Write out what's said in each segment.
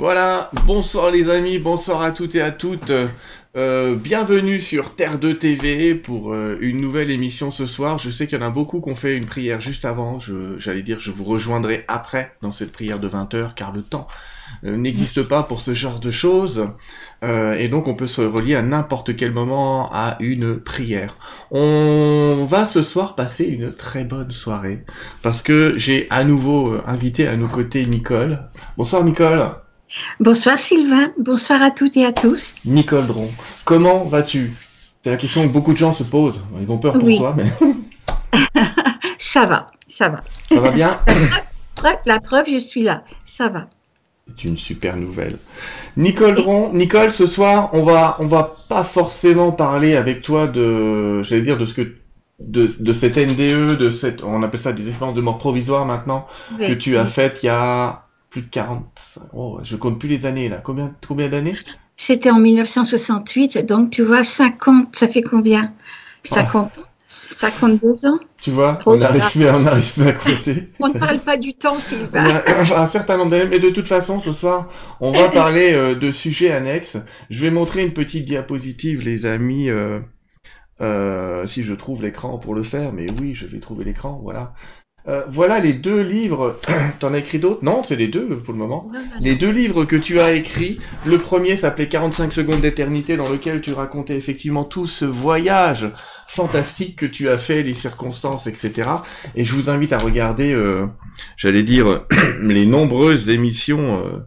Voilà, bonsoir les amis, bonsoir à toutes et à toutes. Euh, bienvenue sur Terre 2 TV pour euh, une nouvelle émission ce soir. Je sais qu'il y en a beaucoup qui ont fait une prière juste avant. J'allais dire, je vous rejoindrai après dans cette prière de 20h car le temps euh, n'existe pas pour ce genre de choses. et donc on peut se relier à n'importe quel moment à une prière. On va ce soir passer une très bonne soirée parce que j'ai à nouveau invité à nos côtés Nicole. Bonsoir Nicole. Bonsoir Sylvain, bonsoir à toutes et à tous. Nicole Dron, comment vas-tu? C'est la question que beaucoup de gens se posent. Ils ont peur pour toi, mais... ça va, ça va. Ça va bien? La preuve, je suis là, ça va. C'est une super nouvelle. Nicole Dron, Nicole, ce soir, on va, on va pas forcément parler avec toi de, j'allais dire, de ce que de, de cette NDE, de cette, on appelle ça des expériences de mort provisoire maintenant, que tu as faites il y a plus de 40. Oh, je compte plus les années là. Combien, combien d'années? C'était en 1968, donc tu vois, 50, ça fait combien? 50 52 ans Tu vois, on n'arrive plus, on plus à compter. on ne parle pas du temps, Sylvain. un certain nombre d'années, mais de toute façon, ce soir, on va parler euh, de sujets annexes. Je vais montrer une petite diapositive, les amis. Euh, euh, si je trouve l'écran pour le faire, mais oui, je vais trouver l'écran, voilà. Euh, voilà les deux livres. T'en as écrit d'autres? Non, c'est les deux pour le moment. Les deux livres que tu as écrits. Le premier s'appelait 45 secondes d'éternité, dans lequel tu racontais effectivement tout ce voyage fantastique que tu as fait, les circonstances, etc. Et je vous invite à regarder, euh, j'allais dire, les nombreuses émissions euh,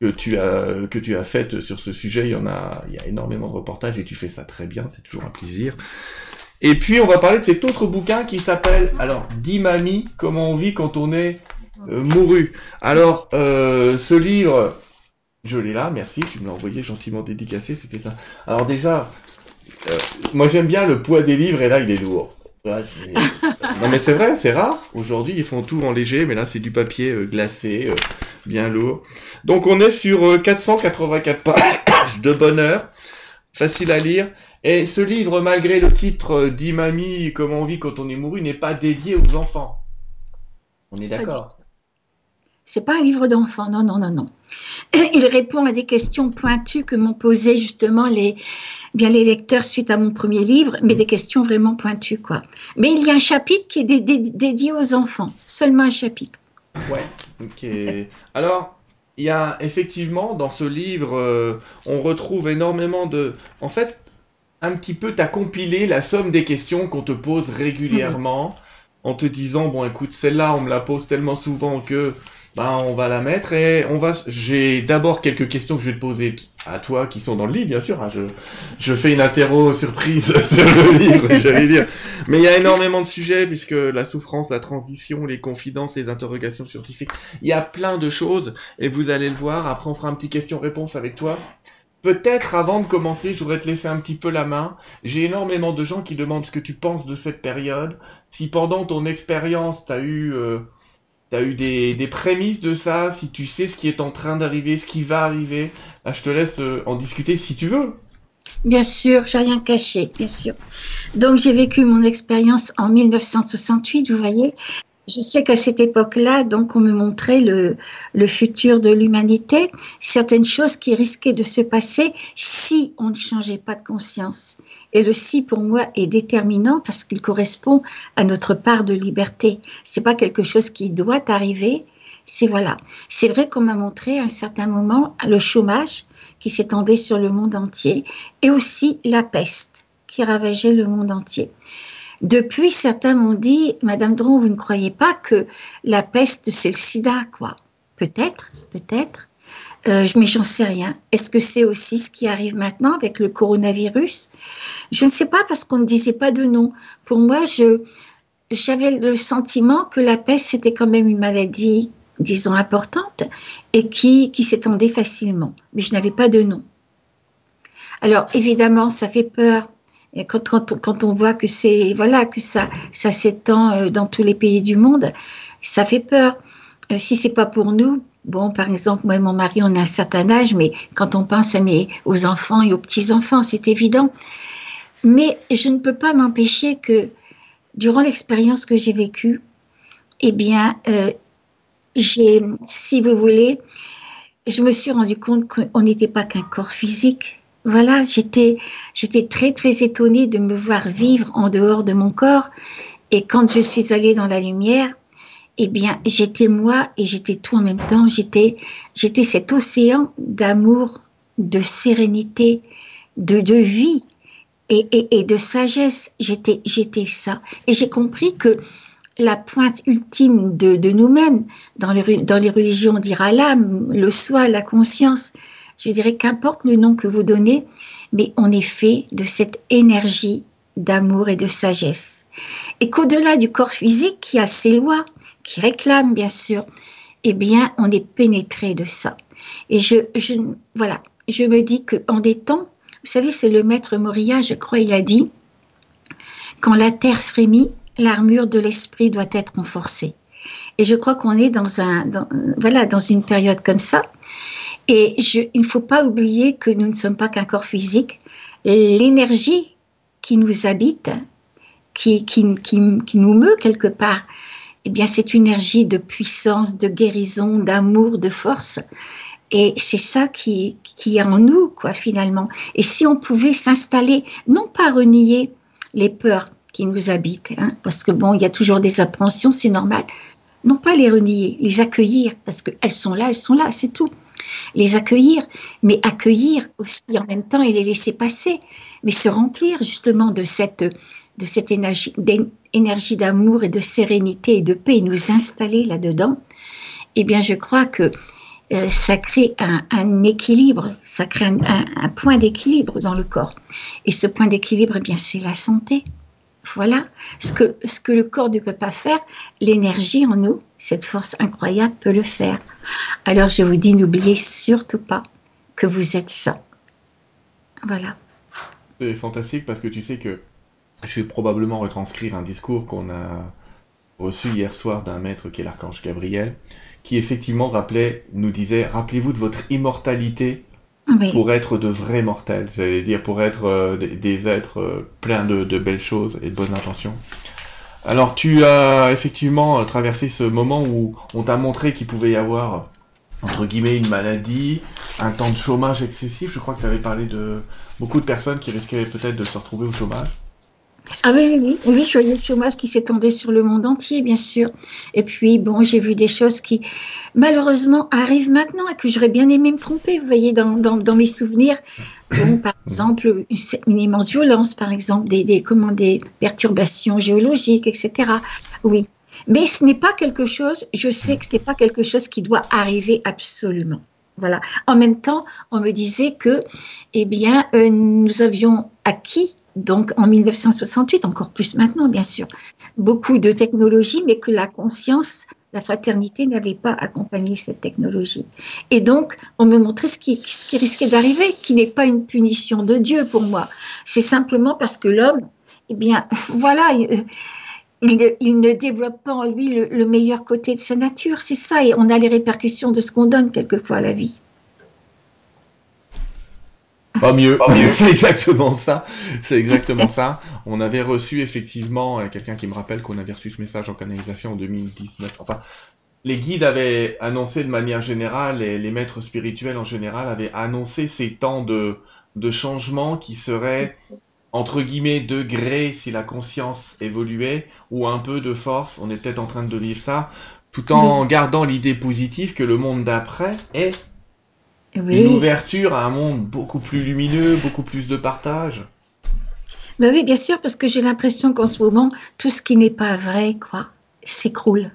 que tu as que tu as faites sur ce sujet. Il y en a, il y a énormément de reportages et tu fais ça très bien. C'est toujours un plaisir. Et puis on va parler de cet autre bouquin qui s'appelle alors Dimami, comment on vit quand on est euh, mouru. Alors euh, ce livre, je l'ai là, merci, tu me l'as envoyé gentiment dédicacé, c'était ça. Alors déjà, euh, moi j'aime bien le poids des livres et là il est lourd. non mais c'est vrai, c'est rare. Aujourd'hui ils font tout en léger, mais là c'est du papier glacé, bien lourd. Donc on est sur 484 pages de bonheur, facile à lire. Et ce livre, malgré le titre euh, d'Imami, Comment on vit quand on est mouru, n'est pas dédié aux enfants. On est d'accord? c'est pas un livre d'enfants, non, non, non, non. Il répond à des questions pointues que m'ont posées justement les, bien les lecteurs suite à mon premier livre, mais des questions vraiment pointues, quoi. Mais il y a un chapitre qui est dédié aux enfants, seulement un chapitre. Ouais, ok. Alors, il y a effectivement dans ce livre, euh, on retrouve énormément de. En fait, un petit peu, t'as compilé la somme des questions qu'on te pose régulièrement en te disant, bon, écoute, celle-là, on me la pose tellement souvent que, bah, on va la mettre et on va, j'ai d'abord quelques questions que je vais te poser à toi qui sont dans le livre, bien sûr. Hein, je, je fais une interro surprise sur le livre, j'allais dire. Mais il y a énormément de sujets puisque la souffrance, la transition, les confidences, les interrogations scientifiques, il y a plein de choses et vous allez le voir. Après, on fera un petit question-réponse avec toi. Peut-être avant de commencer, je voudrais te laisser un petit peu la main. J'ai énormément de gens qui demandent ce que tu penses de cette période. Si pendant ton expérience, tu as eu, euh, eu des, des, prémices de ça, si tu sais ce qui est en train d'arriver, ce qui va arriver, bah, je te laisse euh, en discuter si tu veux. Bien sûr, j'ai rien caché, bien sûr. Donc j'ai vécu mon expérience en 1968, vous voyez, je sais qu'à cette époque-là, donc, on me montrait le, le futur de l'humanité, certaines choses qui risquaient de se passer si on ne changeait pas de conscience. Et le si, pour moi, est déterminant parce qu'il correspond à notre part de liberté. C'est pas quelque chose qui doit arriver. C'est voilà. C'est vrai qu'on m'a montré à un certain moment le chômage qui s'étendait sur le monde entier et aussi la peste qui ravageait le monde entier. Depuis, certains m'ont dit, Madame Dron, vous ne croyez pas que la peste, c'est le sida, quoi Peut-être, peut-être. Euh, mais j'en sais rien. Est-ce que c'est aussi ce qui arrive maintenant avec le coronavirus? Je ne sais pas parce qu'on ne disait pas de nom. Pour moi, je, j'avais le sentiment que la peste, c'était quand même une maladie, disons, importante et qui, qui s'étendait facilement. Mais je n'avais pas de nom. Alors, évidemment, ça fait peur et quand, on voit que c'est voilà que ça ça s'étend euh, dans tous les pays du monde, ça fait peur. Euh, si c'est pas pour nous, bon, par exemple, moi et mon mari, on a un certain âge, mais quand on pense aux enfants et aux petits enfants, c'est évident. Mais je ne peux pas m'empêcher que durant l'expérience que j'ai vécue, eh bien, euh, j'ai, si vous voulez, je me suis rendu compte qu'on n'était pas qu'un corps physique. Voilà, j'étais, j'étais très très étonnée de me voir vivre en dehors de mon corps. Et quand je suis allée dans la lumière, eh bien, j'étais moi et j'étais tout en même temps. J'étais, j'étais cet océan d'amour, de sérénité, de, vie et, et, de sagesse. J'étais, j'étais ça. Et j'ai compris que la pointe ultime de, nous-mêmes, dans dans les religions, on dira l'âme, le soi, la conscience. Je dirais qu'importe le nom que vous donnez, mais on est fait de cette énergie d'amour et de sagesse. Et qu'au-delà du corps physique qui a ses lois, qui réclament bien sûr, eh bien, on est pénétré de ça. Et je, voilà, je me dis qu'en des temps, vous savez, c'est le maître Moria, je crois, il a dit, quand la terre frémit, l'armure de l'esprit doit être renforcée. Et je crois qu'on est dans un, voilà, dans une période comme ça. Et il ne faut pas oublier que nous ne sommes pas qu'un corps physique. L'énergie qui nous habite, qui, qui, qui, qui, nous meut quelque part, eh bien, c'est une énergie de puissance, de guérison, d'amour, de force. Et c'est ça qui, qui est en nous, quoi, finalement. Et si on pouvait s'installer, non pas renier les peurs, qui nous habitent. Hein, parce que bon, il y a toujours des appréhensions, c'est normal. Non pas les renier, les accueillir, parce qu'elles sont là, elles sont là, c'est tout. Les accueillir, mais accueillir aussi en même temps et les laisser passer, mais se remplir justement de cette, de cette énergie, d'amour et de sérénité et de paix nous installer là-dedans. Eh bien, je crois que euh, ça crée un, équilibre, ça crée un, un, un point d'équilibre dans le corps. Et ce point d'équilibre, eh bien, c'est la santé. Voilà ce que, le corps ne peut pas faire, l'énergie en nous, cette force incroyable peut le faire. Alors je vous dis, n'oubliez surtout pas que vous êtes ça. Voilà. C'est fantastique parce que tu sais que je vais probablement retranscrire un discours qu'on a reçu hier soir d'un maître qui est l'archange Gabriel, qui effectivement rappelait, nous disait, rappelez-vous de votre immortalité pour être de vrais mortels, j'allais dire, pour être euh, des, êtres euh, pleins de, de, belles choses et de bonnes intentions. Alors tu as effectivement traversé ce moment où on t'a montré qu'il pouvait y avoir, entre guillemets, une maladie, un temps de chômage excessif. Je crois que tu avais parlé de beaucoup de personnes qui risquaient peut-être de se retrouver au chômage. Ah oui, oui, oui, je voyais le chômage qui s'étendait sur le monde entier, bien sûr. Et puis, bon, j'ai vu des choses qui, malheureusement, arrivent maintenant et que j'aurais bien aimé me tromper, vous voyez, dans, dans, dans mes souvenirs. Donc, par exemple, une immense violence, par exemple, des, des, comment, des perturbations géologiques, etc. Oui. Mais ce n'est pas quelque chose, je sais que ce n'est pas quelque chose qui doit arriver absolument. Voilà. En même temps, on me disait que, eh bien, euh, nous avions acquis donc en 1968, encore plus maintenant bien sûr, beaucoup de technologies, mais que la conscience, la fraternité n'avait pas accompagné cette technologie. Et donc, on me montrait ce qui, risquait d'arriver, qui n'est pas une punition de Dieu pour moi. C'est simplement parce que l'homme, eh bien, voilà, il, ne développe pas en lui le meilleur côté de sa nature. C'est ça, et on a les répercussions de ce qu'on donne quelquefois à la vie. Pas mieux. mieux. c'est exactement ça. C'est exactement ça. On avait reçu effectivement euh, quelqu'un qui me rappelle qu'on avait reçu ce message en canalisation en 2019. Enfin, les guides avaient annoncé de manière générale et les maîtres spirituels en général avaient annoncé ces temps de, de changement qui seraient entre guillemets degrés si la conscience évoluait ou un peu de force. On est peut-être en train de vivre ça tout en gardant l'idée positive que le monde d'après est oui. Une ouverture à un monde beaucoup plus lumineux, beaucoup plus de partage. Ben oui, bien sûr, parce que j'ai l'impression qu'en ce moment, tout ce qui n'est pas vrai, quoi, s'écroule.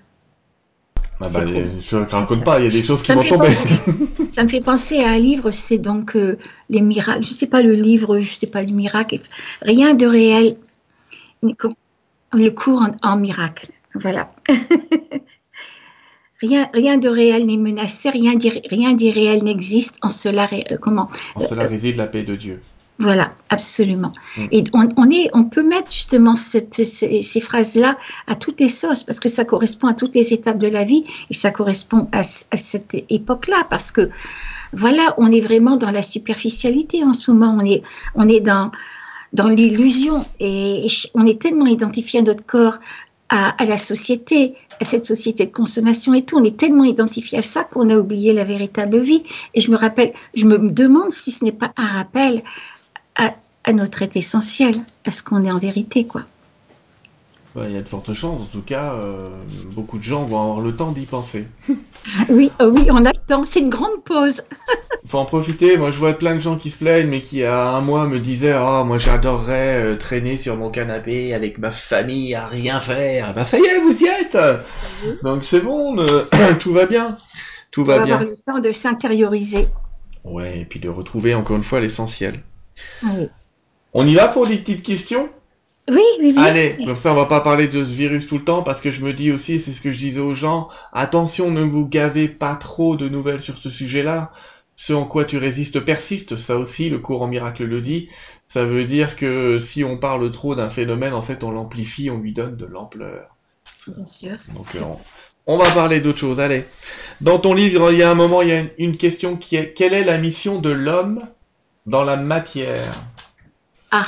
Ah bah, je ne raconte pas, il y a des choses qui vont tomber. ça me fait penser à un livre, c'est donc euh, les miracles. Je ne sais pas le livre, je ne sais pas le miracle. Rien de réel. Le cours en, en miracle. Voilà. Rien, rien de réel n'est menacé, rien d'irréel n'existe. En cela, euh, comment En cela réside la paix de Dieu. Voilà, absolument. Mm. Et on, on, est, on peut mettre justement cette, ces, ces phrases-là à toutes les sauces parce que ça correspond à toutes les étapes de la vie et ça correspond à, à cette époque-là parce que voilà, on est vraiment dans la superficialité en ce moment. On est, on est dans, dans l'illusion et on est tellement identifié à notre corps à, la société, à cette société de consommation et tout. On est tellement identifié à ça qu'on a oublié la véritable vie. Et je me rappelle, je me demande si ce n'est pas un rappel à, à notre être essentiel, à ce qu'on est en vérité, quoi. Il y a de fortes chances, en tout cas, euh, beaucoup de gens vont avoir le temps d'y penser. oui, oh oui, on a le temps, c'est une grande pause. faut en profiter, moi je vois plein de gens qui se plaignent, mais qui à un mois me disaient « Oh, moi j'adorerais euh, traîner sur mon canapé avec ma famille à rien faire. » Ben ça y est, vous y êtes Donc c'est bon, euh, tout va bien. Tout va, bien. avoir le temps de s'intérioriser. Ouais, et puis de retrouver encore une fois l'essentiel. Oui. On y va pour des petites questions? Oui, oui, oui. Allez, comme ça, on va pas parler de ce virus tout le temps parce que je me dis aussi, c'est ce que je disais aux gens, attention, ne vous gavez pas trop de nouvelles sur ce sujet-là. Ce en quoi tu résistes persiste, ça aussi, le courant miracle le dit. Ça veut dire que si on parle trop d'un phénomène, en fait, on l'amplifie, on lui donne de l'ampleur. Bien sûr. Donc, euh, on, va parler d'autre chose. Allez. Dans ton livre, il y a un moment, il y a une question qui est, quelle est la mission de l'homme dans la matière? Ah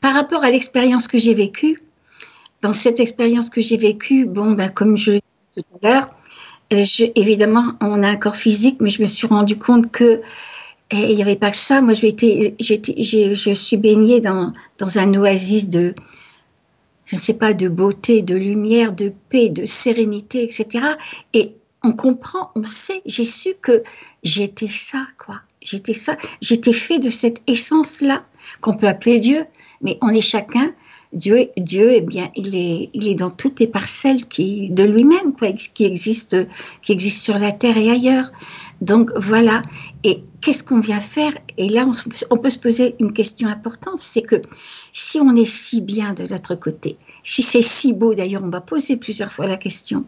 par rapport à l'expérience que j'ai vécue, dans cette expérience que j'ai vécue, bon, ben, comme je l'ai dit tout à l'heure, euh, évidemment, on a un corps physique, mais je me suis rendu compte que eh, il n'y avait pas que ça. Moi, je suis baignée dans, dans un oasis de, je ne sais pas, de beauté, de lumière, de paix, de sérénité, etc. Et on comprend, on sait, j'ai su que j'étais ça, quoi. J'étais ça, j'étais fait de cette essence-là, qu'on peut appeler Dieu, mais on est chacun. Dieu, Dieu, eh bien, il est, il est dans toutes les parcelles qui, de lui-même, quoi, qui existent, qui existent sur la terre et ailleurs. Donc voilà. Et qu'est-ce qu'on vient faire? Et là, on, peut se poser une question importante, c'est que si on est si bien de l'autre côté, si c'est si beau, d'ailleurs, on va poser plusieurs fois la question,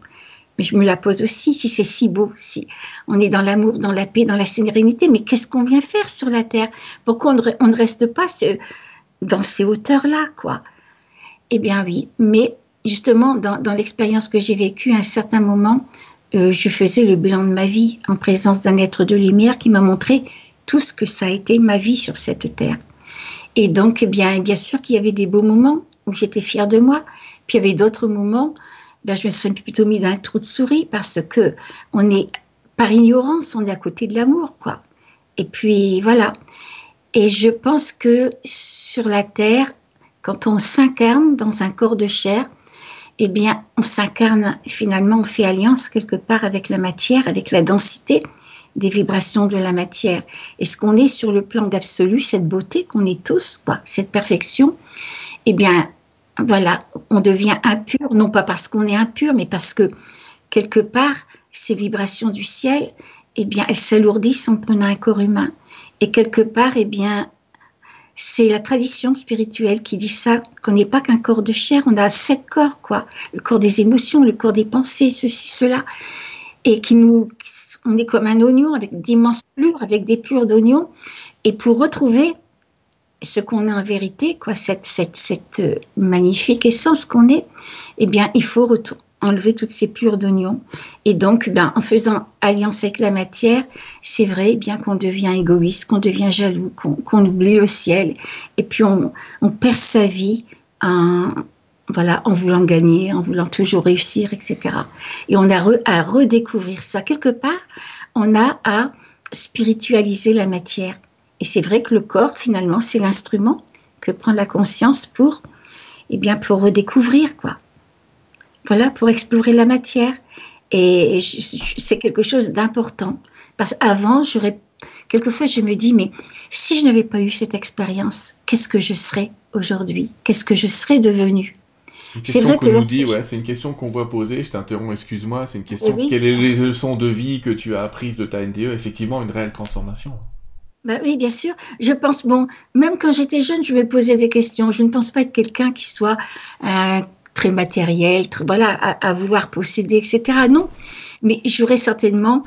mais je me la pose aussi, si c'est si beau, si on est dans l'amour, dans la paix, dans la sérénité, mais qu'est-ce qu'on vient faire sur la terre? Pourquoi on ne, reste pas dans ces hauteurs-là, quoi? Eh bien oui, mais justement, dans, l'expérience que j'ai vécue, à un certain moment, euh, je faisais le bilan de ma vie en présence d'un être de lumière qui m'a montré tout ce que ça a été ma vie sur cette terre. Et donc, eh bien, bien sûr qu'il y avait des beaux moments où j'étais fière de moi, puis il y avait d'autres moments, ben, je me serais plutôt mis d'un trou de souris parce que on est, par ignorance, on est à côté de l'amour, quoi. Et puis, voilà. Et je pense que sur la Terre, quand on s'incarne dans un corps de chair, eh bien, on s'incarne, finalement, on fait alliance quelque part avec la matière, avec la densité des vibrations de la matière. Et ce qu'on est sur le plan d'absolu, cette beauté qu'on est tous, quoi, cette perfection, eh bien, voilà, on devient impur, non pas parce qu'on est impur, mais parce que quelque part, ces vibrations du ciel, eh bien, elles s'alourdissent en prenant un corps humain. Et quelque part, eh bien, c'est la tradition spirituelle qui dit ça, qu'on n'est pas qu'un corps de chair, on a sept corps, quoi. Le corps des émotions, le corps des pensées, ceci, cela. Et qui nous, on est comme un oignon avec d'immenses plures, avec des plures d'oignon. Et pour retrouver ce qu'on est en vérité, quoi, cette, euh, magnifique essence qu'on est, eh bien, il faut enlever toutes ces plures d'oignons. Et donc, ben, en faisant alliance avec la matière, c'est vrai bien qu'on devient égoïste, qu'on devient jaloux, qu'on oublie le ciel, et puis on, on perd sa vie en, voilà, en voulant gagner, en voulant toujours réussir, etc. Et on a à redécouvrir ça. Quelque part, on a à spiritualiser la matière. Et c'est vrai que le corps, finalement, c'est l'instrument que prend la conscience pour, eh bien, pour redécouvrir, quoi voilà, pour explorer la matière. Et c'est quelque chose d'important. Parce qu'avant, j'aurais, quelquefois, je me dis, mais si je n'avais pas eu cette expérience, qu'est-ce que je serais aujourd'hui? Qu'est-ce que je serais devenue? C'est vrai que nous dit, ouais, c'est une question qu'on voit poser. Je t'interromps, excuse-moi. C'est une question. Eh Quelles sont les leçons de vie que tu as apprises de ta NDE Effectivement, une réelle transformation. Bah oui, bien sûr. Je pense, bon, même quand j'étais jeune, je me posais des questions. Je ne pense pas être quelqu'un qui soit euh, très matériel, très, voilà, à, vouloir posséder, etc. Non, mais j'aurais certainement,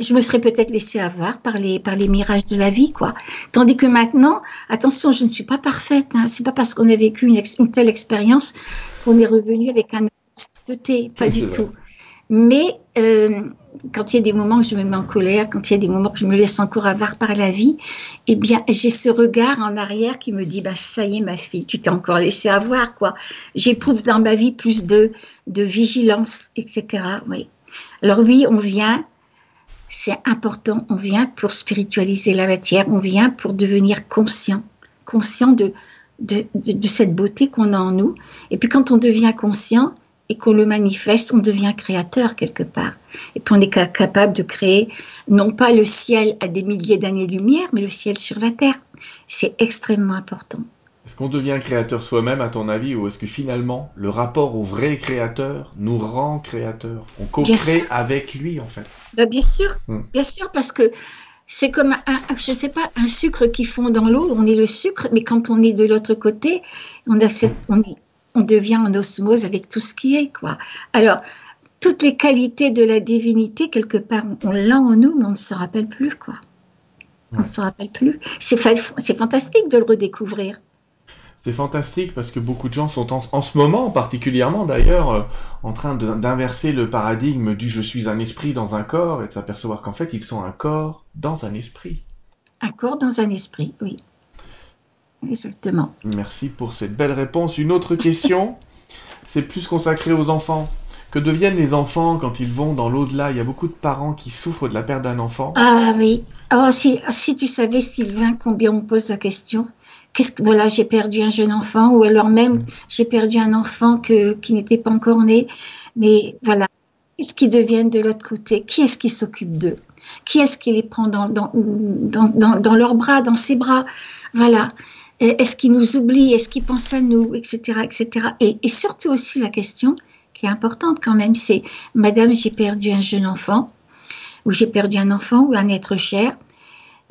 je me serais peut-être laissé avoir par les, par les mirages de la vie, quoi. Tandis que maintenant, attention, je ne suis pas parfaite. Hein. C'est pas parce qu'on a vécu une, telle expérience qu'on est revenu avec un thé, pas du tout. Mais euh, quand il y a des moments où je me mets en colère, quand il y a des moments où je me laisse encore avoir par la vie, eh bien, j'ai ce regard en arrière qui me dit, bah, ça y est, ma fille, tu t'es encore laissé avoir, quoi. J'éprouve dans ma vie plus de, de vigilance, etc. Oui. Alors oui, on vient, c'est important, on vient pour spiritualiser la matière, on vient pour devenir conscient, conscient de, de, de cette beauté qu'on a en nous. Et puis quand on devient conscient, et qu'on le manifeste, on devient créateur quelque part. Et puis on est capable de créer non pas le ciel à des milliers d'années-lumière, mais le ciel sur la terre. C'est extrêmement important. Est-ce qu'on devient créateur soi-même, à ton avis, ou est-ce que finalement, le rapport au vrai créateur nous rend créateur On co-crée avec lui, en fait. Ben, bien sûr, hmm. bien sûr, parce que c'est comme, un, je sais pas, un sucre qui fond dans l'eau. On est le sucre, mais quand on est de l'autre côté, on, a cette, on, est, on devient en osmose avec tout ce qui est, quoi. Alors, toutes les qualités de la divinité, quelque part, on l'a en nous, mais on ne se rappelle plus, quoi. On ne se rappelle plus. C'est fantastique de le redécouvrir. C'est fantastique parce que beaucoup de gens sont en, ce moment particulièrement d'ailleurs euh, en train d'inverser le paradigme du je suis un esprit dans un corps et de s'apercevoir qu'en fait ils sont un corps dans un esprit. Un corps dans un esprit, oui. Exactement. Merci pour cette belle réponse. Une autre question, c'est plus consacré aux enfants. Que deviennent les enfants quand ils vont dans l'au-delà? Il y a beaucoup de parents qui souffrent de la perte d'un enfant. Ah oui. Oh, si, si tu savais, Sylvain, combien on me pose la question. Qu'est-ce que, voilà, j'ai perdu un jeune enfant, ou alors même, j'ai perdu un enfant que, qui n'était pas encore né. Mais voilà. Qu'est-ce qu'ils deviennent de l'autre côté? Qui est-ce qui s'occupe d'eux? Qui est-ce qui les prend dans, dans, dans, dans leurs bras, dans ses bras? Voilà. Est-ce qu'il nous oublie? Est-ce qu'il pense à nous? Etc. etc. Et, surtout aussi la question qui est importante quand même, c'est Madame, j'ai perdu un jeune enfant, ou j'ai perdu un enfant ou un être cher.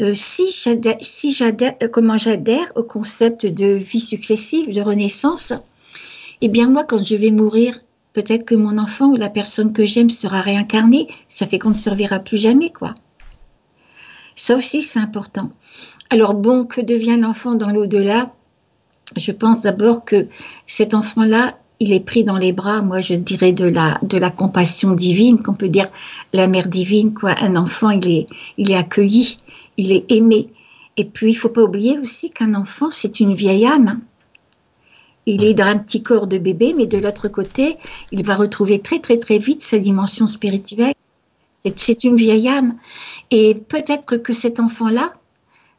Euh, si euh, comment j'adhère au concept de vie successive, de renaissance, eh bien moi, quand je vais mourir, peut-être que mon enfant ou la personne que j'aime sera réincarnée. Ça fait qu'on ne survivra plus jamais, quoi. Ça aussi, c'est important. Alors bon, que devient l'enfant dans l'au-delà? Je pense d'abord que cet enfant-là, il est pris dans les bras, moi je dirais de la, compassion divine, qu'on peut dire la mère divine, quoi. Un enfant, il est, il est accueilli, il est aimé. Et puis, il faut pas oublier aussi qu'un enfant, c'est une vieille âme. Il est dans un petit corps de bébé, mais de l'autre côté, il va retrouver très très très vite sa dimension spirituelle. C'est une vieille âme. Et peut-être que cet enfant-là,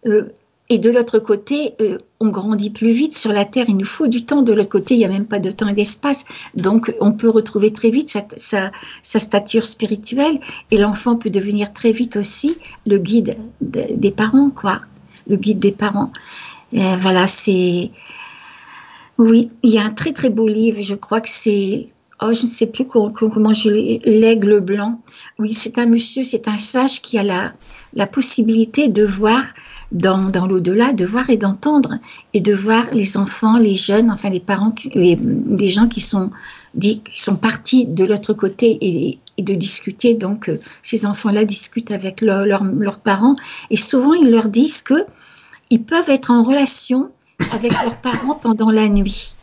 euh, et de l'autre côté, euh, on grandit plus vite sur la Terre. Il nous faut du temps. De l'autre côté, il n'y a même pas de temps et d'espace. Donc, on peut retrouver très vite sa, stature spirituelle. Et l'enfant peut devenir très vite aussi le guide des parents, quoi. Le guide des parents. voilà, c'est. Oui, il y a un très très beau livre. Je crois que c'est oh, je ne sais plus comment, comment je l'aigle blanc. Oui, c'est un monsieur, c'est un sage qui a la, possibilité de voir dans, dans l'au-delà, de voir et d'entendre, et de voir les enfants, les jeunes, enfin les parents, les, les gens qui sont, qui sont partis de l'autre côté et, de discuter. Donc, euh, ces enfants-là discutent avec leurs parents, et souvent ils leur disent que ils peuvent être en relation avec leurs parents pendant la nuit.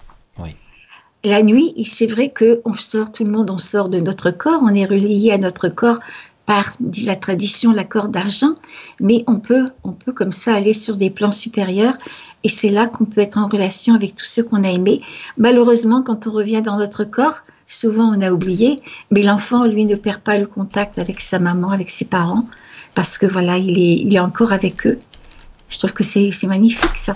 La nuit, c'est vrai que on sort, tout le monde, on sort de notre corps, on est relié à notre corps par, dit la tradition, la corde d'argent, mais on peut, on peut comme ça aller sur des plans supérieurs et c'est là qu'on peut être en relation avec tous ceux qu'on a aimés. Malheureusement, quand on revient dans notre corps, souvent on a oublié, mais l'enfant, lui, ne perd pas le contact avec sa maman, avec ses parents, parce que voilà, il est, il est encore avec eux. Je trouve que c'est magnifique ça.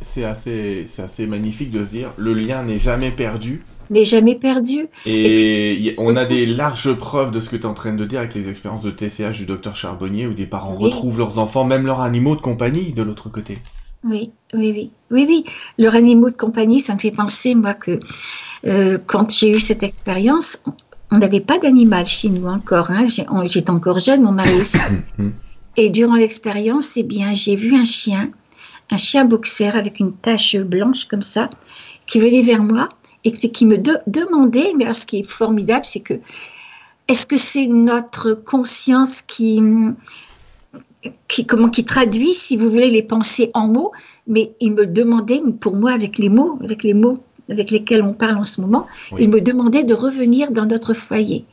C'est assez, assez magnifique de se dire, le lien n'est jamais perdu, n'est jamais perdu. Et, on a des larges preuves de ce que tu es en train de dire avec les expériences de TCH du docteur Charbonnier où des parents retrouvent leurs enfants, même leurs animaux de compagnie de l'autre côté. Oui, oui, oui, oui, oui. Leurs animaux de compagnie, ça me fait penser, moi, que euh, quand j'ai eu cette expérience, on n'avait pas d'animal chez nous encore. Hein. J'étais encore jeune, mon mari aussi. Et durant l'expérience, eh bien, j'ai vu un chien, un chien boxer avec une tache blanche comme ça, qui venait vers moi et qui me demandait, mais alors ce qui est formidable, c'est que est-ce que c'est notre conscience qui, qui, comment, qui traduit, si vous voulez, les pensées en mots, mais il me demandait, pour moi, avec les mots, avec les mots avec lesquels on parle en ce moment, il me demandait de revenir dans notre foyer.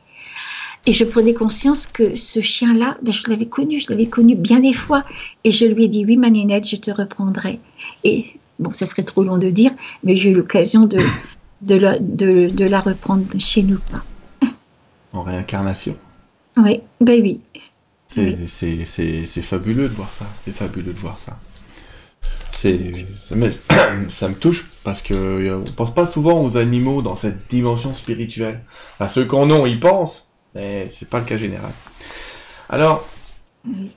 Et je prenais conscience que ce chien-là, ben, je l'avais connu, je l'avais connu bien des fois. Et je lui ai dit, oui, ma nénette, je te reprendrai. Et bon, ça serait trop long de dire, mais j'ai eu l'occasion de, de, la, de, la reprendre chez nous. En réincarnation Oui, ben oui. C'est fabuleux de voir ça, c'est fabuleux de voir ça. ça me touche parce que euh, on pense pas souvent aux animaux dans cette dimension spirituelle. À ceux qu'on a, ils pensent, mais c'est pas le cas général. Alors,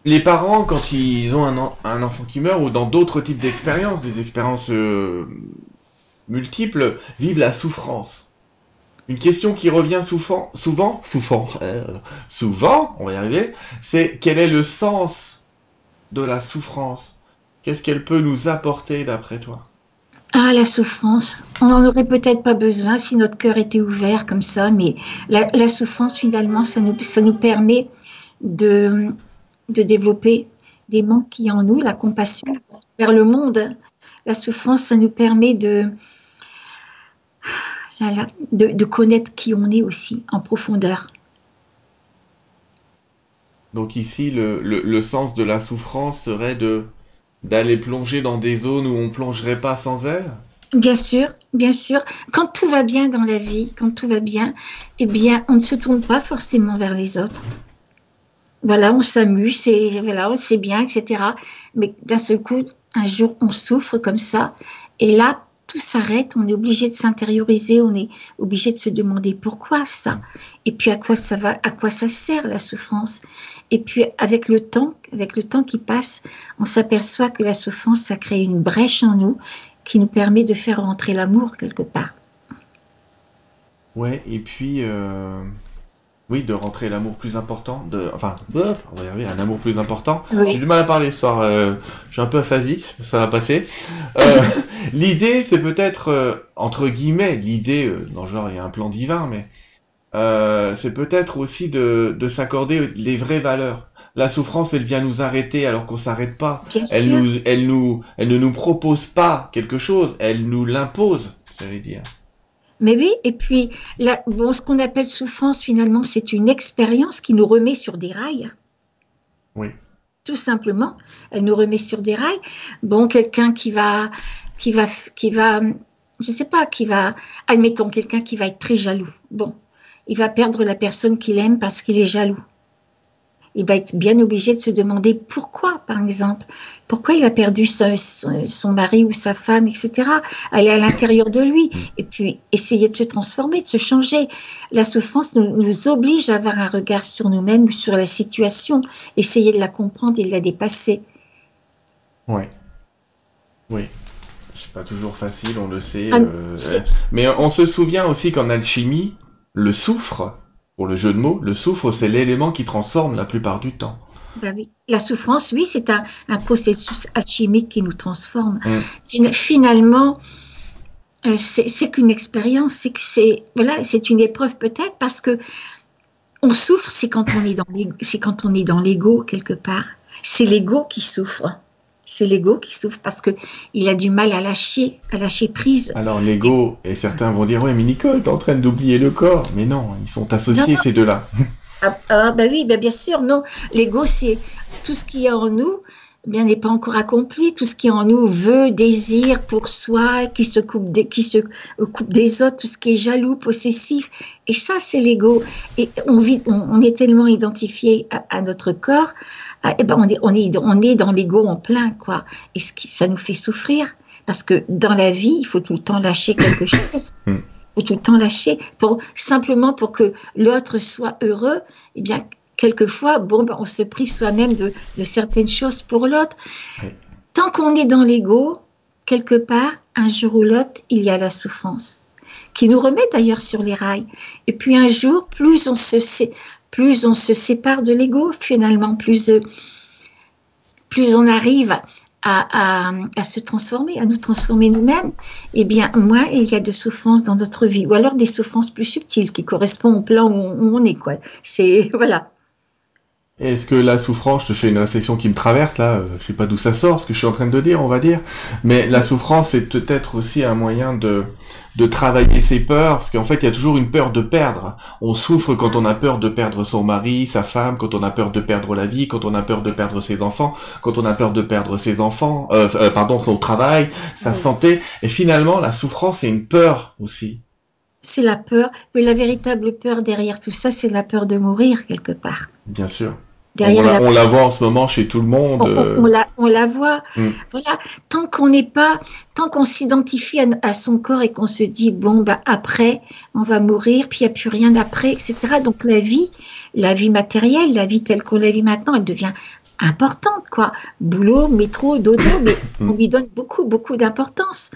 les parents, quand ils ont un, enfant qui meurt ou dans d'autres types d'expériences, des expériences euh, multiples, vivent la souffrance. Une question qui revient souvent, souvent, souvent, euh, souvent, on va y arriver, c'est quel est le sens de la souffrance? Qu'est-ce qu'elle peut nous apporter d'après toi? Ah, la souffrance. On n'en aurait peut-être pas besoin si notre cœur était ouvert comme ça, mais la, souffrance, finalement, ça nous, ça nous permet de, de développer des manques qui en nous, la compassion vers le monde. La souffrance, ça nous permet de, de, connaître qui on est aussi en profondeur. Donc ici, le, le sens de la souffrance serait de d'aller plonger dans des zones où on plongerait pas sans elle? Bien sûr, bien sûr. Quand tout va bien dans la vie, quand tout va bien, eh bien, on ne se tourne pas forcément vers les autres. Voilà, on s'amuse, c'est voilà, bien, etc. Mais d'un seul coup, un jour, on souffre comme ça, et là, tout s'arrête, on est obligé de s'intérioriser, on est obligé de se demander pourquoi ça, et puis à quoi ça va, à quoi ça sert la souffrance. Et puis avec le temps, avec le temps qui passe, on s'aperçoit que la souffrance, ça crée une brèche en nous qui nous permet de faire rentrer l'amour quelque part. Ouais, et puis euh, oui, de rentrer l'amour plus important, de, enfin, on va y arriver, un amour plus important. J'ai du mal à parler ce soir, euh, je suis un peu aphasique, ça va passer. Euh, l'idée, c'est peut-être, euh, entre guillemets, l'idée, dans genre, il y a un plan divin, mais c'est peut-être aussi de, de s'accorder les vraies valeurs. La souffrance, elle vient nous arrêter alors qu'on s'arrête pas. elle nous, elle nous, elle ne nous propose pas quelque chose, elle nous l'impose, j'allais dire. Mais oui, et puis, bon, ce qu'on appelle souffrance, finalement, c'est une expérience qui nous remet sur des rails. Oui. Tout simplement, elle nous remet sur des rails. Bon, quelqu'un qui va, qui va, qui va, je sais pas, qui va, admettons, quelqu'un qui va être très jaloux. Bon, il va perdre la personne qu'il aime parce qu'il est jaloux il va être bien obligé de se demander pourquoi, par exemple, pourquoi il a perdu son, mari ou sa femme, etc. Aller à l'intérieur de lui mm. et puis essayer de se transformer, de se changer. La souffrance nous, oblige à avoir un regard sur nous-mêmes ou sur la situation, essayer de la comprendre et de la dépasser. Oui. Oui. C'est pas toujours facile, on le sait. Ah, euh, mais on se souvient aussi qu'en alchimie, le soufre pour le jeu de mots, le soufre, c'est l'élément qui transforme la plupart du temps. Ben oui. La souffrance, oui, c'est un, processus alchimique qui nous transforme. Mm. Finalement, euh, c'est qu'une expérience, c'est que c'est voilà, c'est une épreuve peut-être parce que on souffre, c'est quand on est dans c'est quand on est dans l'ego quelque part. C'est l'ego qui souffre c'est l'ego qui souffre parce que il a du mal à lâcher, à lâcher prise. Alors l'ego, et... certains vont dire, ouais, mais Nicole, t'es en train d'oublier le corps. Mais non, ils sont associés, ces deux-là. Ah, ah, bah oui, bah bien sûr, non. L'ego, c'est tout ce qui est en nous, bien n'est pas encore accompli. Tout ce qui est en nous veut, désire pour soi, qui se coupe des, qui se coupe des autres, tout ce qui est jaloux, possessif. Et ça, c'est l'ego. Et on, vit, on, est tellement identifié à, notre corps, et eh ben on est, on est, on est dans l'ego en plein, quoi. Et ce qui, ça nous fait souffrir. Parce que dans la vie, il faut tout le temps lâcher quelque chose. Hmm. Il faut tout le temps lâcher pour simplement pour que l'autre soit heureux. Eh bien, quelquefois, bon, ben, on se prive soi-même de, certaines choses pour l'autre. Tant qu'on est dans l'ego, quelque part, un jour ou l'autre, il y a la souffrance, qui nous remet d'ailleurs sur les rails. Et puis un jour, plus on se, plus on se sépare de l'ego, finalement, plus, plus on arrive à, se transformer, à nous transformer nous-mêmes, eh bien, moins il y a de souffrances dans notre vie, ou alors des souffrances plus subtiles qui correspondent au plan où on, est, quoi. C'est, voilà. Est-ce que la souffrance, je te fais une réflexion qui me traverse là, euh, je sais pas d'où ça sort, ce que je suis en train de dire, on va dire, mais la souffrance c'est peut-être aussi un moyen de de travailler ses peurs, parce qu'en fait il y a toujours une peur de perdre. On souffre quand on a peur de perdre son mari, sa femme, quand on a peur de perdre la vie, quand on a peur de perdre ses enfants, quand on a peur de perdre ses enfants, euh, euh, pardon, son travail, sa santé, et finalement la souffrance c'est une peur aussi. C'est la peur, mais la véritable peur derrière tout ça, c'est la peur de mourir quelque part. Bien sûr on, la, voit en ce moment chez tout le monde. On, euh. la, on la, voit. Mm. Voilà. Tant qu'on n'est pas, tant qu'on s'identifie à, son corps et qu'on se dit bon bah après on va mourir, puis il n'y a plus rien après, etc. Donc la vie, la vie matérielle, la vie telle qu'on la vit maintenant, elle devient importante quoi. Boulot, métro, dodo, mais mm. on lui donne beaucoup beaucoup d'importance.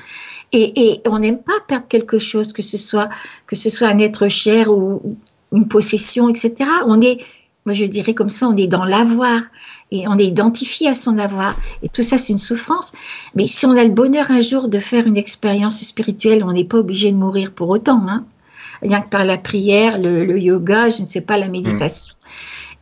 Et, et on n'aime pas perdre quelque chose, que ce soit que ce soit un être cher ou une possession, etc. On est moi, je dirais comme ça, on est dans l'avoir et on est identifié à son avoir. Et tout ça, c'est une souffrance. Mais si on a le bonheur un jour de faire une expérience spirituelle, on n'est pas obligé de mourir pour autant. Hein. Rien que par la prière, le, yoga, je ne sais pas, la méditation.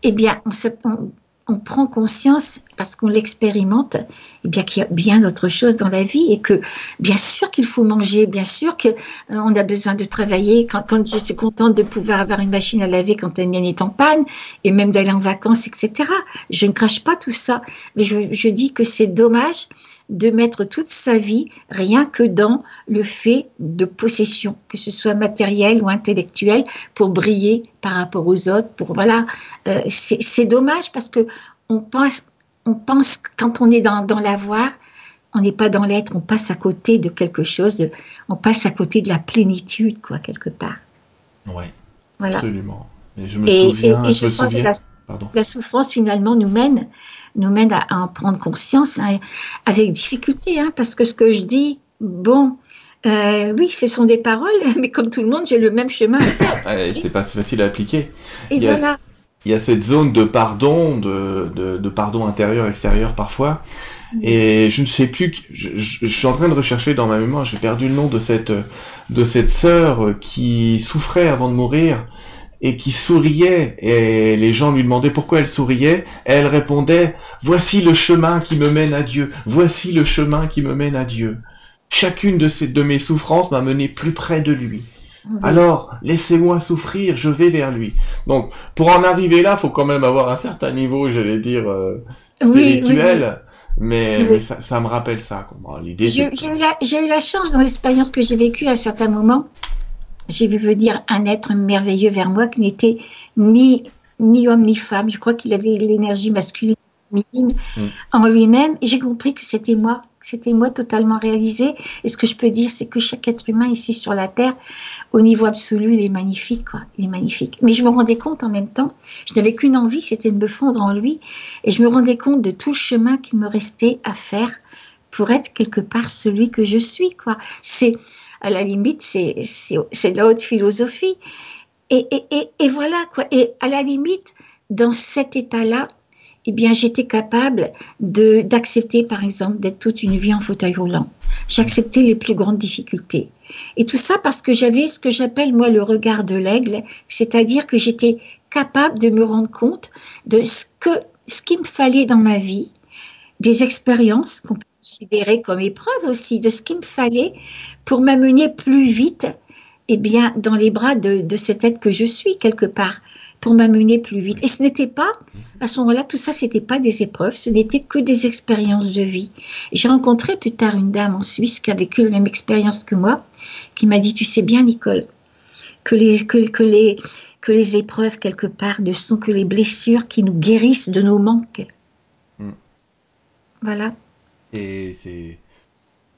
Eh bien, on, on, on prend conscience, parce qu'on l'expérimente, eh bien qu'il y a bien autre chose dans la vie et que bien sûr qu'il faut manger, bien sûr qu'on euh, a besoin de travailler. Quand, je suis contente de pouvoir avoir une machine à laver quand la mienne est en panne et même d'aller en vacances, etc. Je ne crache pas tout ça, mais je, je dis que c'est dommage de mettre toute sa vie rien que dans le fait de possession, que ce soit matériel ou intellectuel, pour briller par rapport aux autres. Pour voilà, euh, c'est dommage parce que on pense, on pense quand on est dans, dans l'avoir, on n'est pas dans l'être, on passe à côté de quelque chose, on passe à côté de la plénitude, quoi, quelque part. Oui, voilà. absolument. Et je me souviens, je, me souviens. La, souffrance finalement nous mène, nous mène à, en prendre conscience hein, avec difficulté, hein, parce que ce que je dis, bon, euh, oui, ce sont des paroles, mais comme tout le monde, j'ai le même chemin à faire. c'est pas facile à appliquer. Et il voilà. Il y a cette zone de pardon, de, de, pardon intérieur, extérieur parfois. Mm. Et je ne sais plus, je, je, suis en train de rechercher dans ma mémoire, j'ai perdu le nom de cette, de cette sœur qui souffrait avant de mourir et qui souriait, et les gens lui demandaient pourquoi elle souriait, elle répondait Voici le chemin qui me mène à Dieu, voici le chemin qui me mène à Dieu. Chacune de, ces, de mes souffrances m'a mené plus près de lui. Alors, laissez-moi souffrir, je vais vers lui. Donc, pour en arriver là, faut quand même avoir un certain niveau, j'allais dire, euh, spirituel. Mais, ça, me rappelle ça. L'idée. J'ai eu, eu, la chance dans l'expérience que j'ai vécue à certains moments j'ai vu venir un être merveilleux vers moi qui n'était ni, ni homme ni femme. Je crois qu'il avait l'énergie masculine mm. en lui-même. Et j'ai compris que c'était moi, c'était moi totalement réalisé. Et ce que je peux dire, c'est que chaque être humain ici sur la Terre, au niveau absolu, il est magnifique, quoi. Il est magnifique. Mais je me rendais compte en même temps, je n'avais qu'une envie, c'était de me fondre en lui. Et je me rendais compte de tout le chemin qu'il me restait à faire pour être quelque part celui que je suis, quoi. C'est, à la limite, c'est de la haute philosophie. Et, et, et, voilà, quoi. Et à la limite, dans cet état-là, eh bien, j'étais capable d'accepter, par exemple, d'être toute une vie en fauteuil roulant. J'acceptais les plus grandes difficultés. Et tout ça parce que j'avais ce que j'appelle, moi, le regard de l'aigle, c'est-à-dire que j'étais capable de me rendre compte de ce ce qu'il me fallait dans ma vie, des expériences qu'on considérer comme épreuve aussi de ce qu'il me fallait pour m'amener plus vite eh bien, dans les bras de, de cet être que je suis quelque part pour m'amener plus vite. Et ce n'était pas, à ce moment-là, tout ça, c'était pas des épreuves, ce n'était que des expériences de vie. J'ai rencontré plus tard une dame en Suisse qui a vécu la même expérience que moi, qui m'a dit, tu sais bien, Nicole, que les, que, que les, que les épreuves, quelque part, ne sont que les blessures qui nous guérissent de nos manques. Mm. Voilà. Et c'est.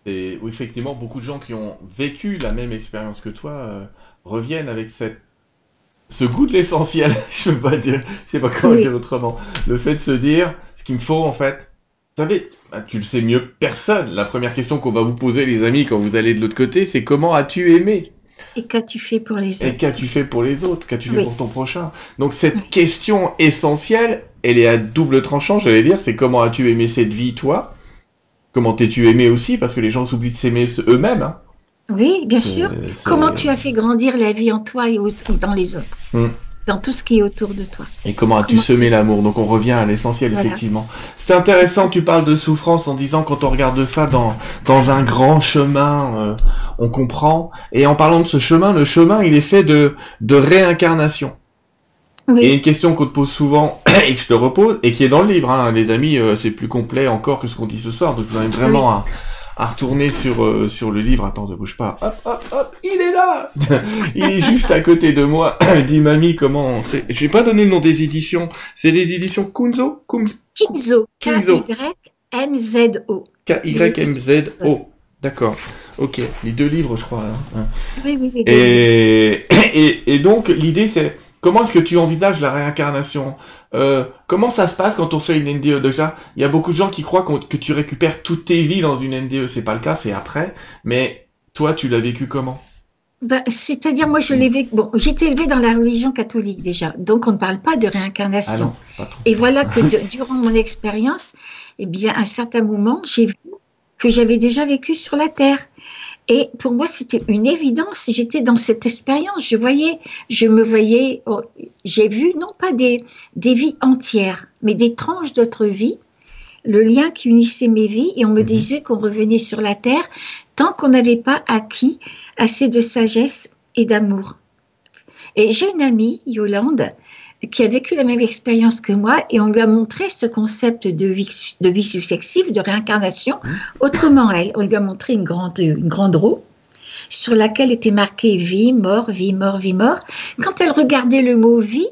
Effectivement, beaucoup de gens qui ont vécu la même expérience que toi euh, reviennent avec cette ce goût de l'essentiel, je peux pas dire, je sais pas comment dire autrement. Le fait de se dire, ce qu'il me faut en fait, vous savez, bah, tu le sais mieux personne. La première question qu'on va vous poser, les amis, quand vous allez de l'autre côté, c'est comment as-tu aimé? Et qu'as-tu fait pour les autres? Et qu'as-tu fait pour les autres? Qu'as-tu fait pour ton prochain? Donc cette question essentielle, elle est à double tranchant, j'allais dire, c'est comment as-tu aimé cette vie, toi? Comment t'es-tu aimé aussi Parce que les gens s'oublient de s'aimer eux-mêmes. Hein. Oui, bien sûr. Comment tu as fait grandir la vie en toi et dans les autres? Hum. dans tout ce qui est autour de toi. Et comment as-tu semé l'amour? Donc on revient à l'essentiel, effectivement. C'est intéressant, tu parles de souffrance en disant quand on regarde ça dans, dans un grand chemin, euh, on comprend. Et en parlant de ce chemin, le chemin, il est fait de, de réincarnation. Oui. Et une question qu'on te pose souvent et que je te repose, et qui est dans le livre, hein, les amis, euh, c'est plus complet encore que ce qu'on dit ce soir, donc je vous invite vraiment à à retourner sur euh, sur le livre. Attends, ne bouge pas. Hop, hop, hop, il est là. il est juste à côté de moi. Dis mamie comment c'est. Je vais pas donner le nom des éditions. C'est les éditions Kunzo. Kinzo. K Y M Z O. K Y M Z O. D'accord. Ok. Les deux livres, je crois. Hein. Oui, oui. Les deux et, et et donc l'idée c'est Comment est-ce que tu envisages la réincarnation euh, Comment ça se passe quand on fait une NDE déjà? Il y a beaucoup de gens qui croient que tu récupères toutes tes vies dans une NDE. C'est pas le cas, c'est après. Mais toi, tu l'as vécu comment? Bah, C'est-à-dire, moi, je l'ai vécu. Bon, j'étais élevée dans la religion catholique déjà, donc on ne parle pas de réincarnation. Ah Et voilà que durant mon expérience, eh bien, à un certain moment, j'ai vu que j'avais déjà vécu sur la terre. Et pour moi, c'était une évidence. J'étais dans cette expérience. Je voyais, je me voyais, oh, j'ai vu non pas des, des vies entières, mais des tranches d'autres vies, le lien qui unissait mes vies. Et on me mhm. disait qu'on revenait sur la terre tant qu'on n'avait pas acquis assez de sagesse et d'amour. Et j'ai une amie, Yolande, qui a vécu la même expérience que moi et on lui a montré ce concept de vie, successive, de réincarnation. Autrement, elle, on lui a montré une grande, une grande roue sur laquelle était marqué vie, mort, vie, mort, vie, mort. Quand elle regardait le mot vie,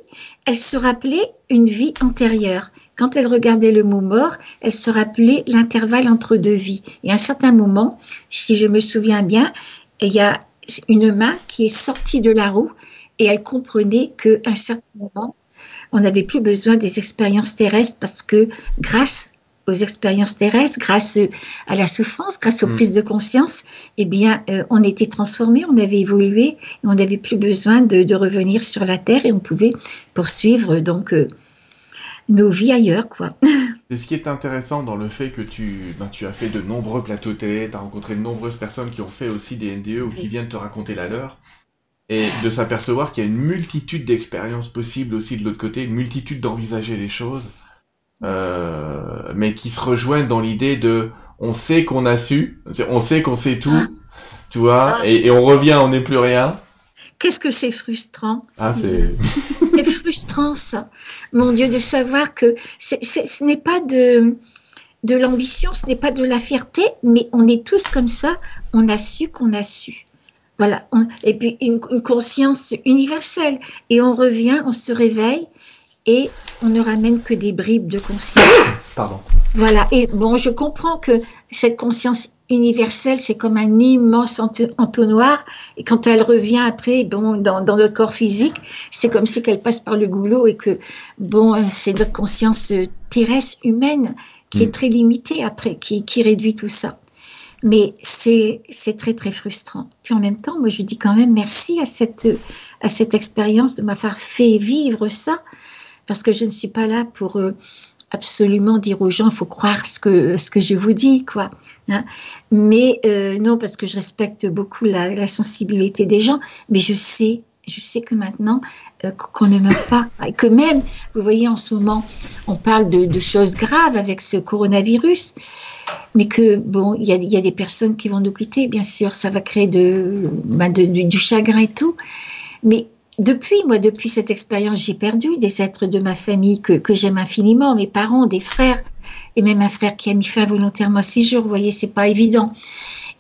elle se rappelait une vie antérieure. Quand elle regardait le mot mort, elle se rappelait l'intervalle entre deux vies. Et à un certain moment, si je me souviens bien, il y a une main qui est sortie de la roue et elle comprenait qu'à un certain moment, on n'avait plus besoin des expériences terrestres parce que grâce aux expériences terrestres, grâce à la souffrance, grâce aux mm. prises de conscience, eh bien, euh, on était transformé, on avait évolué, et on n'avait plus besoin de, revenir sur la terre et on pouvait poursuivre donc euh, nos vies ailleurs, quoi. C'est ce qui est intéressant dans le fait que tu, ben, tu as fait de nombreux plateaux télé, tu as rencontré de nombreuses personnes qui ont fait aussi des NDE ou qui viennent te raconter la leur et de s'apercevoir qu'il y a une multitude d'expériences possibles aussi de l'autre côté, une multitude d'envisager les choses, euh, mais qui se rejoignent dans l'idée de on sait qu'on a su, on sait qu'on sait tout, ah. tu vois, ah. et, on revient, on n'est plus rien. Qu'est-ce que c'est frustrant ah, C'est frustrant ça, mon Dieu, de savoir que ce n'est pas de de l'ambition, ce n'est pas de la fierté, mais on est tous comme ça, on a su qu'on a su. Voilà. et puis une, conscience universelle. Et on revient, on se réveille et on ne ramène que des bribes de conscience. Pardon. Voilà. Et bon, je comprends que cette conscience universelle, c'est comme un immense entonnoir. Et quand elle revient après, bon, dans, notre corps physique, c'est comme si qu'elle passe par le goulot et que, bon, c'est notre conscience terrestre, humaine, qui est mm. très limitée après, qui, qui réduit tout ça. Mais c'est très, très frustrant. Puis en même temps, moi, je dis quand même merci à cette, à cette expérience de m'avoir fait vivre ça, parce que je ne suis pas là pour euh, absolument dire aux gens, il faut croire ce que, ce que je vous dis, quoi. Hein. Mais euh, non, parce que je respecte beaucoup la, la, sensibilité des gens, mais je sais, je sais que maintenant, euh, qu'on ne meurt pas, et que même, vous voyez, en ce moment, on parle de, choses graves avec ce coronavirus mais que bon, il y a, des personnes qui vont nous quitter, bien sûr, ça va créer de, du chagrin et tout. Mais depuis, moi, depuis cette expérience, j'ai perdu des êtres de ma famille que, que j'aime infiniment, mes parents, des frères, et même un frère qui a mis fin volontairement à six jours. Vous voyez, c'est pas évident.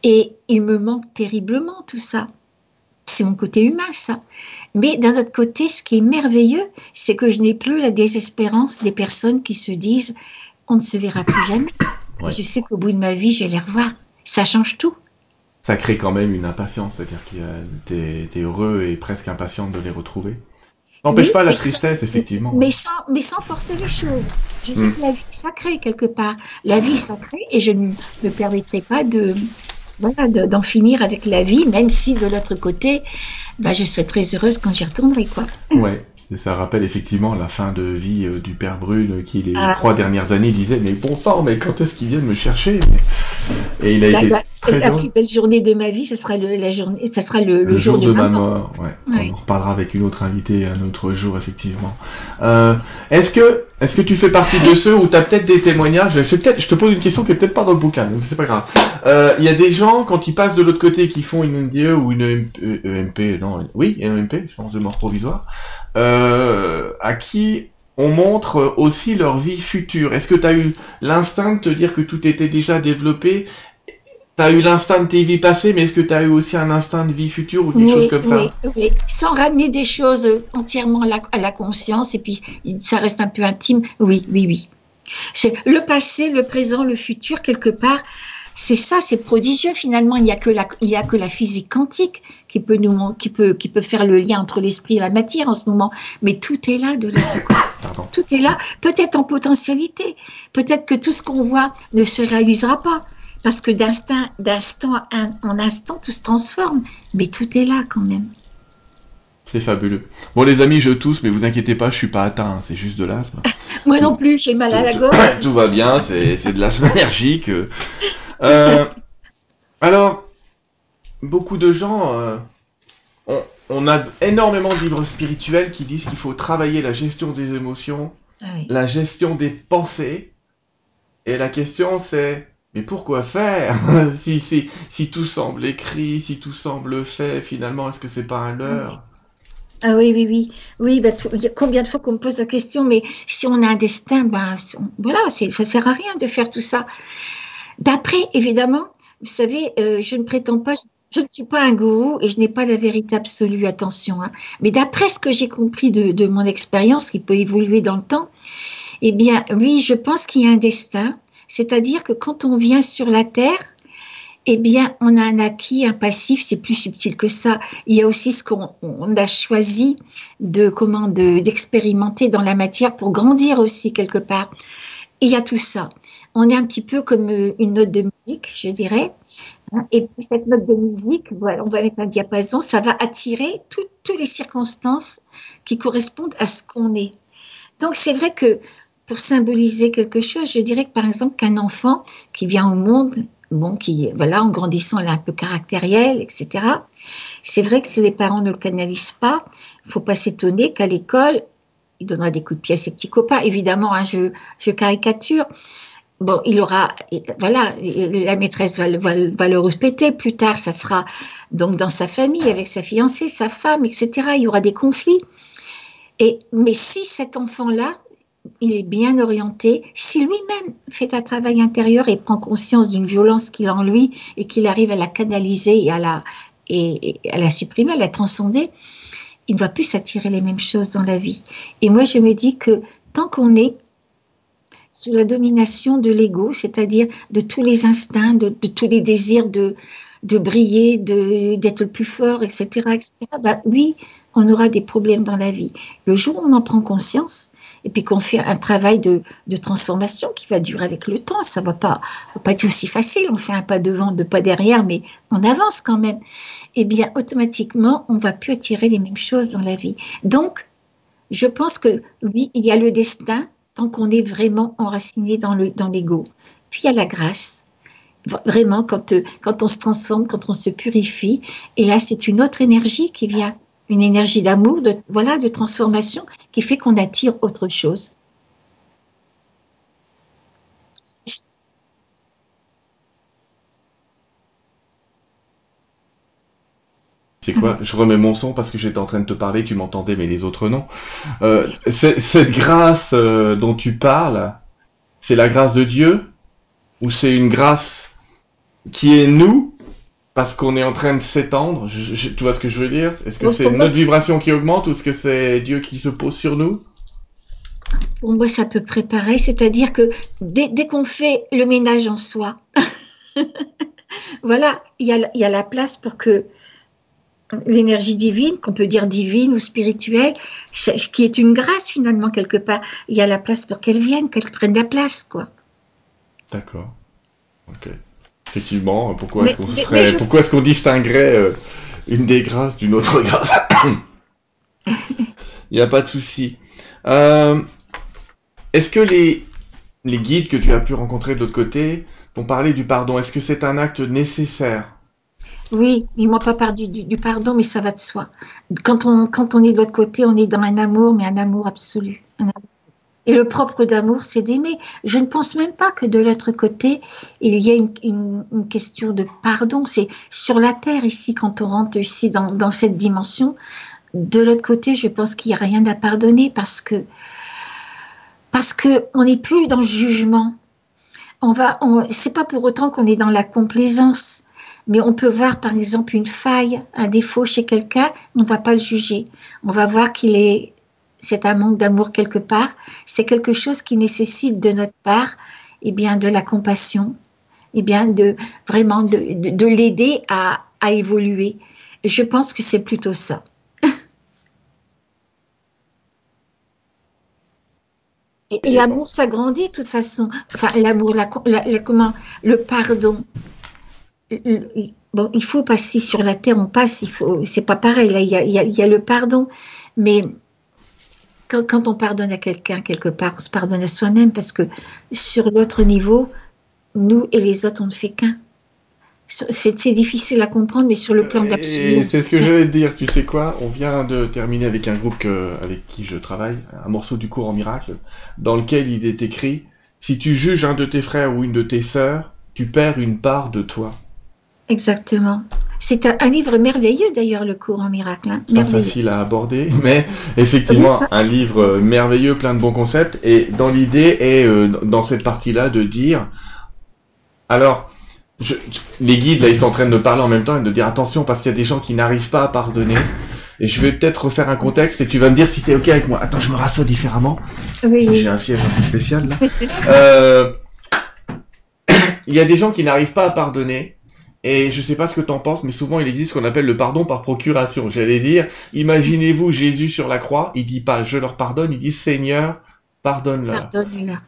Et il me manque terriblement tout ça. C'est mon côté humain, ça. Mais d'un autre côté, ce qui est merveilleux, c'est que je n'ai plus la désespérance des personnes qui se disent on ne se verra plus jamais. Je sais qu'au bout de ma vie, je vais les revoir. Ça change tout. Ça crée quand même une impatience, c'est-à-dire que tu es, heureux et presque impatiente de les retrouver. N'empêche pas la tristesse, effectivement. Mais sans, mais sans forcer les choses. Je sais hmm. que la vie est sacrée quelque part. La vie est sacrée et je ne me permettrai pas de voilà, d'en finir avec la vie, même si de l'autre côté, bah, je serai très heureuse quand j'y retournerai. Quoi. Ouais, ça rappelle effectivement la fin de vie euh, du père Brune qui les ah. trois dernières années disait mais bon sang mais quand est-ce qu'ils viennent me chercher Et il a La, été la- très la plus belle journée de ma vie, ce sera le, la journée, ce sera le, le Le jour, de, ma ma mort. mort, ouais. Ouais. On en reparlera avec une autre invitée un autre jour, effectivement. Euh, est-ce que, est-ce que tu fais partie de ceux où tu as peut-être des témoignages? Je, peut-être, je te pose une question qui est peut-être pas dans le bouquin, donc c'est pas grave. Euh, Il y a des gens, quand ils passent de l'autre côté, qui font une NDE ou une EMP, euh, EMP, non, oui, une EMP, séance de mort provisoire, euh, à qui on montre aussi leur vie future. Est-ce que tu as eu l'instinct de te dire que tout était déjà développé? T'as eu l'instinct de tes vies passées, mais est-ce que t'as eu aussi un instinct de vie future ou quelque chose comme ça? oui, oui. Sans ramener des choses entièrement à la, à la conscience, et puis ça reste un peu intime. Oui, oui, oui. C'est le passé, le présent, le futur, quelque part. C'est ça, c'est prodigieux finalement. Il n'y a que la, il y a que la physique quantique qui peut nous, mon- qui peut, qui peut faire le lien entre l'esprit et la matière en ce moment. Mais tout est là de l'autre côté. Pardon. Tout est là, peut-être en potentialité. Peut-être que tout ce qu'on voit ne se réalisera pas. Parce que d'instant en- instant, tout se transforme. Mais tout est là quand même. C'est fabuleux. Bon les amis, je tousse, mais vous inquiétez pas, je suis pas atteint, hein, c'est juste de l'asthme. Moi non plus, j'ai mal à la gorge. tout va bien, c'est c'est de l'asthme allergique. Euh. Alors, beaucoup de gens, euh, on, on a énormément de livres spirituels qui disent qu'il faut travailler la gestion des émotions, Ah oui. la gestion des pensées. Et la question c'est, mais pourquoi faire si, si, si tout semble écrit, si tout semble fait, finalement, est-ce que c'est pas un leurre Ah oui, oui, oui. Oui, tout- il y a combien de fois qu'on me pose la question, mais si on a un destin, ben, on- voilà, ça sert à rien de faire tout ça. D'après, évidemment, vous savez, euh, je ne prétends pas, je ne suis pas un gourou et je n'ai pas la vérité absolue, attention. hein. Mais d'après ce que j'ai compris de, mon expérience, qui peut évoluer dans le temps, eh bien, oui, je pense qu'il y a un destin. C'est-à-dire que quand on vient sur la Terre, eh bien, on a un acquis, un passif, c'est plus subtil que ça. Il y a aussi ce qu'on on a choisi de comment de- d'expérimenter dans la matière pour grandir aussi quelque part. Il y a tout ça. On est un petit peu comme euh, une note de musique, je dirais. Hein, Et cette note de musique, on va mettre un diapason, ça va attirer tout- toutes les circonstances qui correspondent à ce qu'on est. Donc c'est vrai que pour symboliser quelque chose, je dirais que par exemple qu'un enfant qui vient au monde, bon, qui voilà, en grandissant, il est un peu caractériel, etc. C'est vrai que si les parents ne le canalisent pas, faut pas s'étonner qu'à l'école, il donnera des coups de pied à ses petits copains. Évidemment, hein, je caricature. Bon, il aura, voilà, la maîtresse va le respecter plus tard. Ça sera donc dans sa famille, avec sa fiancée, sa femme, etc. Il y aura des conflits. Et, mais si cet enfant-là, il est bien orienté, si lui-même fait un travail intérieur et prend conscience d'une violence qu'il a en lui et qu'il arrive à la canaliser et à la, et, et à la supprimer, à la transcender, il ne va plus s'attirer les mêmes choses dans la vie. Et moi, je me dis que tant qu'on est sous la domination de l'ego, c'est-à-dire de tous les instincts, de, tous les désirs de, de briller, d'être le plus fort, etc., etc., bah, oui, on aura des problèmes dans la vie. Le jour où on en prend conscience, et puis qu'on fait un travail de, de transformation qui va durer avec le temps, ça va pas, pas être aussi facile. On fait un pas devant, deux pas derrière, mais on avance quand même. Eh bien, automatiquement, on va plus attirer les mêmes choses dans la vie. Donc, je pense que oui, il y a le destin tant qu'on est vraiment enraciné dans le dans l'ego. Puis il y a la grâce. Vraiment, quand, euh, quand on se transforme, quand on se purifie, et là, c'est une autre énergie qui vient une énergie d'amour, de, voilà, de transformation, qui fait qu'on attire autre chose. C'est quoi? Je remets mon son parce que j'étais en train de te parler, tu m'entendais, mais les autres non. Euh, cette grâce euh, dont tu parles, c'est la grâce de Dieu? Ou c'est une grâce qui est nous parce qu'on est en train de s'étendre? Je- je- Tu vois ce que je veux dire? Est-ce que c'est notre vibration qui augmente ou est-ce que c'est Dieu qui se pose sur nous? Pour moi, c'est à peu près pareil, c'est-à-dire que dès, dès qu'on fait le ménage en soi, voilà, il y, a, il y a la place pour que l'énergie divine, qu'on peut dire divine ou spirituelle, qui est une grâce finalement quelque part, il y a la place pour qu'elle vienne, qu'elle prenne la place, quoi. D'accord. Ok. Effectivement, pourquoi est-ce qu'on serait- je- qu'on distinguerait euh, une des grâces d'une autre grâce? Il n'y a pas de souci. Euh, est-ce que les, les guides que tu as pu rencontrer de l'autre côté on parlait du pardon? Est-ce que c'est un acte nécessaire? Oui, il m'a pas parlé du, pardon, mais ça va de soi. Quand on, est de l'autre côté, on est dans un amour, mais un amour absolu. Et le propre d'amour, c'est d'aimer. Je ne pense même pas que de l'autre côté, il y a une, question de pardon. C'est sur la terre ici, quand on rentre ici dans, cette dimension. De l'autre côté, je pense qu'il n'y a rien à pardonner parce que n'est plus dans le jugement. On va, pas pour autant qu'on est dans la complaisance, mais on peut voir par exemple une faille, un défaut chez quelqu'un, on ne va pas le juger. On va voir qu'il est c'est un manque d'amour quelque part, c'est quelque chose qui nécessite de notre part eh bien, de la compassion, eh bien, de vraiment de, de, l'aider à, à évoluer. Je pense que c'est plutôt ça. Et, l'amour s'agrandit de toute façon. Enfin, l'amour, la, comment, le pardon. Bon, il faut passer sur la terre, on passe, il faut, c'est pas pareil. Là, il y a, il y a le pardon, mais quand, on pardonne à quelqu'un, quelque part, on se pardonne à soi-même parce que sur l'autre niveau, nous et les autres, on ne fait qu'un. C'est difficile à comprendre, mais sur le plan d'absolu. C'est ce que j'allais te dire, tu sais quoi On vient de terminer avec un groupe avec qui je travaille, un morceau du cours en miracle, dans lequel il est écrit Si tu juges un de tes frères ou une de tes sœurs, tu perds une part de toi. Exactement. C'est un, livre merveilleux d'ailleurs, le cours en miracle. Hein. Pas facile à aborder, mais effectivement un livre merveilleux, plein de bons concepts. Et dans l'idée est euh, dans cette partie-là de dire, alors les guides là ils sont en train de parler en même temps et de dire attention parce qu'il y a des gens qui n'arrivent pas à pardonner. Et je vais peut-être refaire un contexte et tu vas me dire si t'es ok avec moi. Attends, je me rassois différemment. Oui. J'ai un siège un peu spécial là. euh... Il y a des gens qui n'arrivent pas à pardonner et je sais pas ce que tu en penses, mais souvent il existe ce qu'on appelle le pardon par procuration. J'allais dire, imaginez-vous Jésus sur la croix, il dit pas je leur pardonne, il dit Seigneur, pardonne-leur.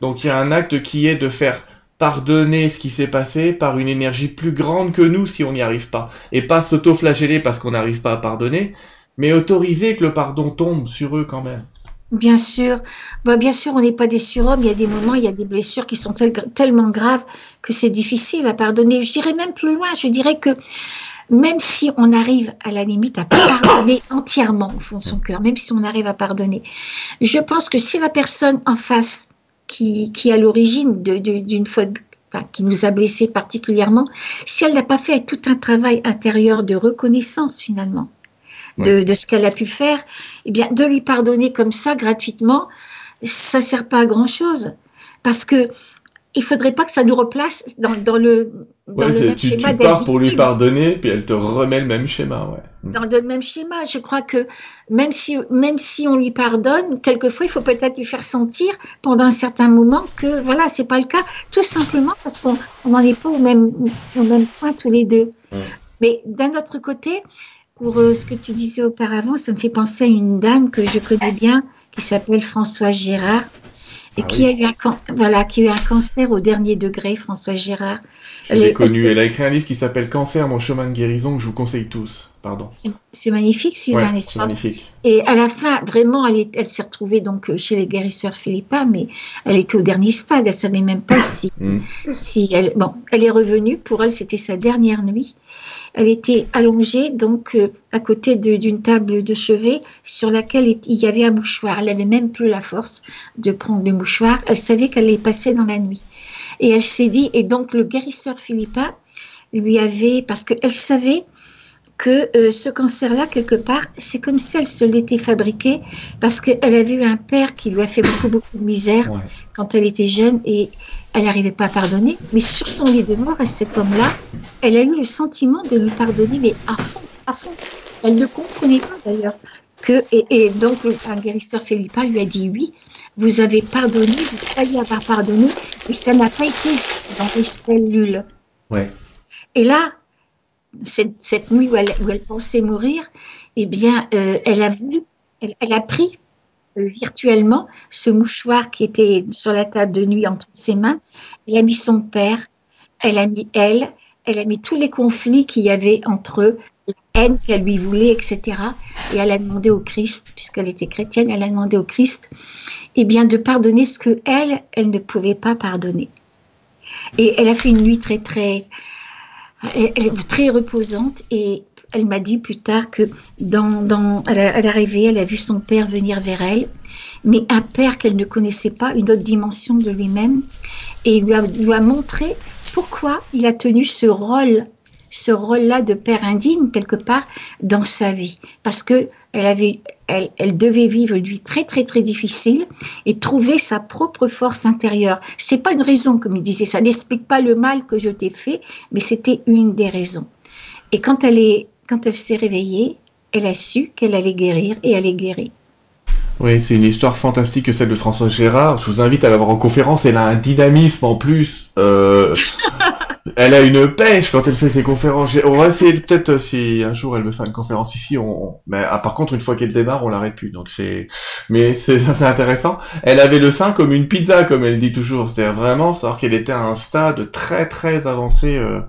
Donc il y a un acte qui est de faire pardonner ce qui s'est passé par une énergie plus grande que nous si on n'y arrive pas. Et pas s'auto-flageller parce qu'on n'arrive pas à pardonner, mais autoriser que le pardon tombe sur eux quand même. Bien sûr, bah, bien sûr, on n'est pas des surhommes. Il y a des moments, il y a des blessures qui sont tellement graves que c'est difficile à pardonner. Je dirais même plus loin. Je dirais que même si on arrive à la limite à pardonner entièrement au fond de son cœur, même si on arrive à pardonner, je pense que si la personne en face qui, qui est à l'origine d'une faute qui nous a blessés particulièrement, si elle n'a pas fait tout un travail intérieur de reconnaissance finalement, de, ce qu'elle a pu faire, eh bien, de lui pardonner comme ça gratuitement, ça sert pas à grand chose. Parce que il faudrait pas que ça nous replace dans, le, dans le même tu, schéma. Tu pars pour lui pardonner, puis elle te remet le même schéma, ouais. Mm. Dans le même schéma, je crois que même si, même si on lui pardonne, quelquefois il faut peut-être lui faire sentir pendant un certain moment que voilà, c'est pas le cas, tout simplement parce qu'on n'en est pas au même, au même point tous les deux. Mm. Mais d'un autre côté, pour euh, ce que tu disais auparavant, ça me fait penser à une dame que je connais bien, qui s'appelle Françoise Gérard, et ah qui, a eu un voilà, qui a eu un cancer au dernier degré, Françoise Gérard. Elle est connue. Elle a écrit un livre qui s'appelle Cancer, mon chemin de guérison, que je vous conseille tous. Pardon. C'est magnifique, Sylvain, pas? magnifique. Et à la fin, vraiment, elle, elle s'est retrouvée donc chez les guérisseurs Philippa, mais elle était au dernier stade. Elle savait même pas si, mm. si elle, bon, elle est revenue. Pour elle, c'était sa dernière nuit. Elle était allongée donc euh, à côté d'une table de chevet sur laquelle il y avait un mouchoir. Elle n'avait même plus la force de prendre le mouchoir. Elle savait qu'elle allait passer dans la nuit. Et elle s'est dit, et donc le guérisseur Philippa lui avait, parce qu'elle savait que euh, ce cancer-là, quelque part, c'est comme si elle se l'était fabriqué, parce qu'elle avait eu un père qui lui a fait beaucoup, beaucoup de misère quand elle était jeune, et elle n'arrivait pas à pardonner, mais sur son lit de mort à cet homme-là, elle a eu le sentiment de lui pardonner, mais à fond, à fond. Elle ne comprenait pas d'ailleurs. Que, et, donc, un guérisseur Philippa lui a dit oui, vous avez pardonné, vous croyez avoir pardonné, mais ça n'a pas été dans les cellules. Ouais. Et là, cette, nuit où elle, pensait mourir, eh bien, euh, elle a elle, a pris virtuellement ce mouchoir qui était sur la table de nuit entre ses mains. Elle a mis son père, elle a mis elle, elle a mis tous les conflits qu'il y avait entre eux, la haine qu'elle lui voulait, etc. Et elle a demandé au Christ, puisqu'elle était chrétienne, elle a demandé au Christ, eh bien, de pardonner ce que elle, elle ne pouvait pas pardonner. Et elle a fait une nuit très, très, elle, est très reposante. Et elle m'a dit plus tard que dans, dans, elle, a, elle a vu son père venir vers elle, mais un père qu'elle ne connaissait pas, une autre dimension de lui-même, et il lui a, lui a montré pourquoi il a tenu ce rôle ce rôle-là de père indigne quelque part dans sa vie parce que elle avait elle, elle, devait vivre une vie très très très difficile et trouver sa propre force intérieure c'est pas une raison comme il disait ça n'explique pas le mal que je t'ai fait mais c'était une des raisons et quand elle est quand elle s'est réveillée elle a su qu'elle allait guérir et elle est guérie oui, c'est une histoire fantastique que celle de François Gérard. Je vous invite à la voir en conférence. Elle a un dynamisme en plus. Euh, elle a une pêche quand elle fait ses conférences. On va essayer peut-être si un jour elle veut faire une conférence ici. On... Mais ah, par contre, une fois qu'elle démarre, on l'arrête plus. Donc c'est, mais c'est ça, c'est intéressant. Elle avait le sein comme une pizza, comme elle dit toujours. C'est-à-dire vraiment savoir qu'elle était à un stade très très avancé euh,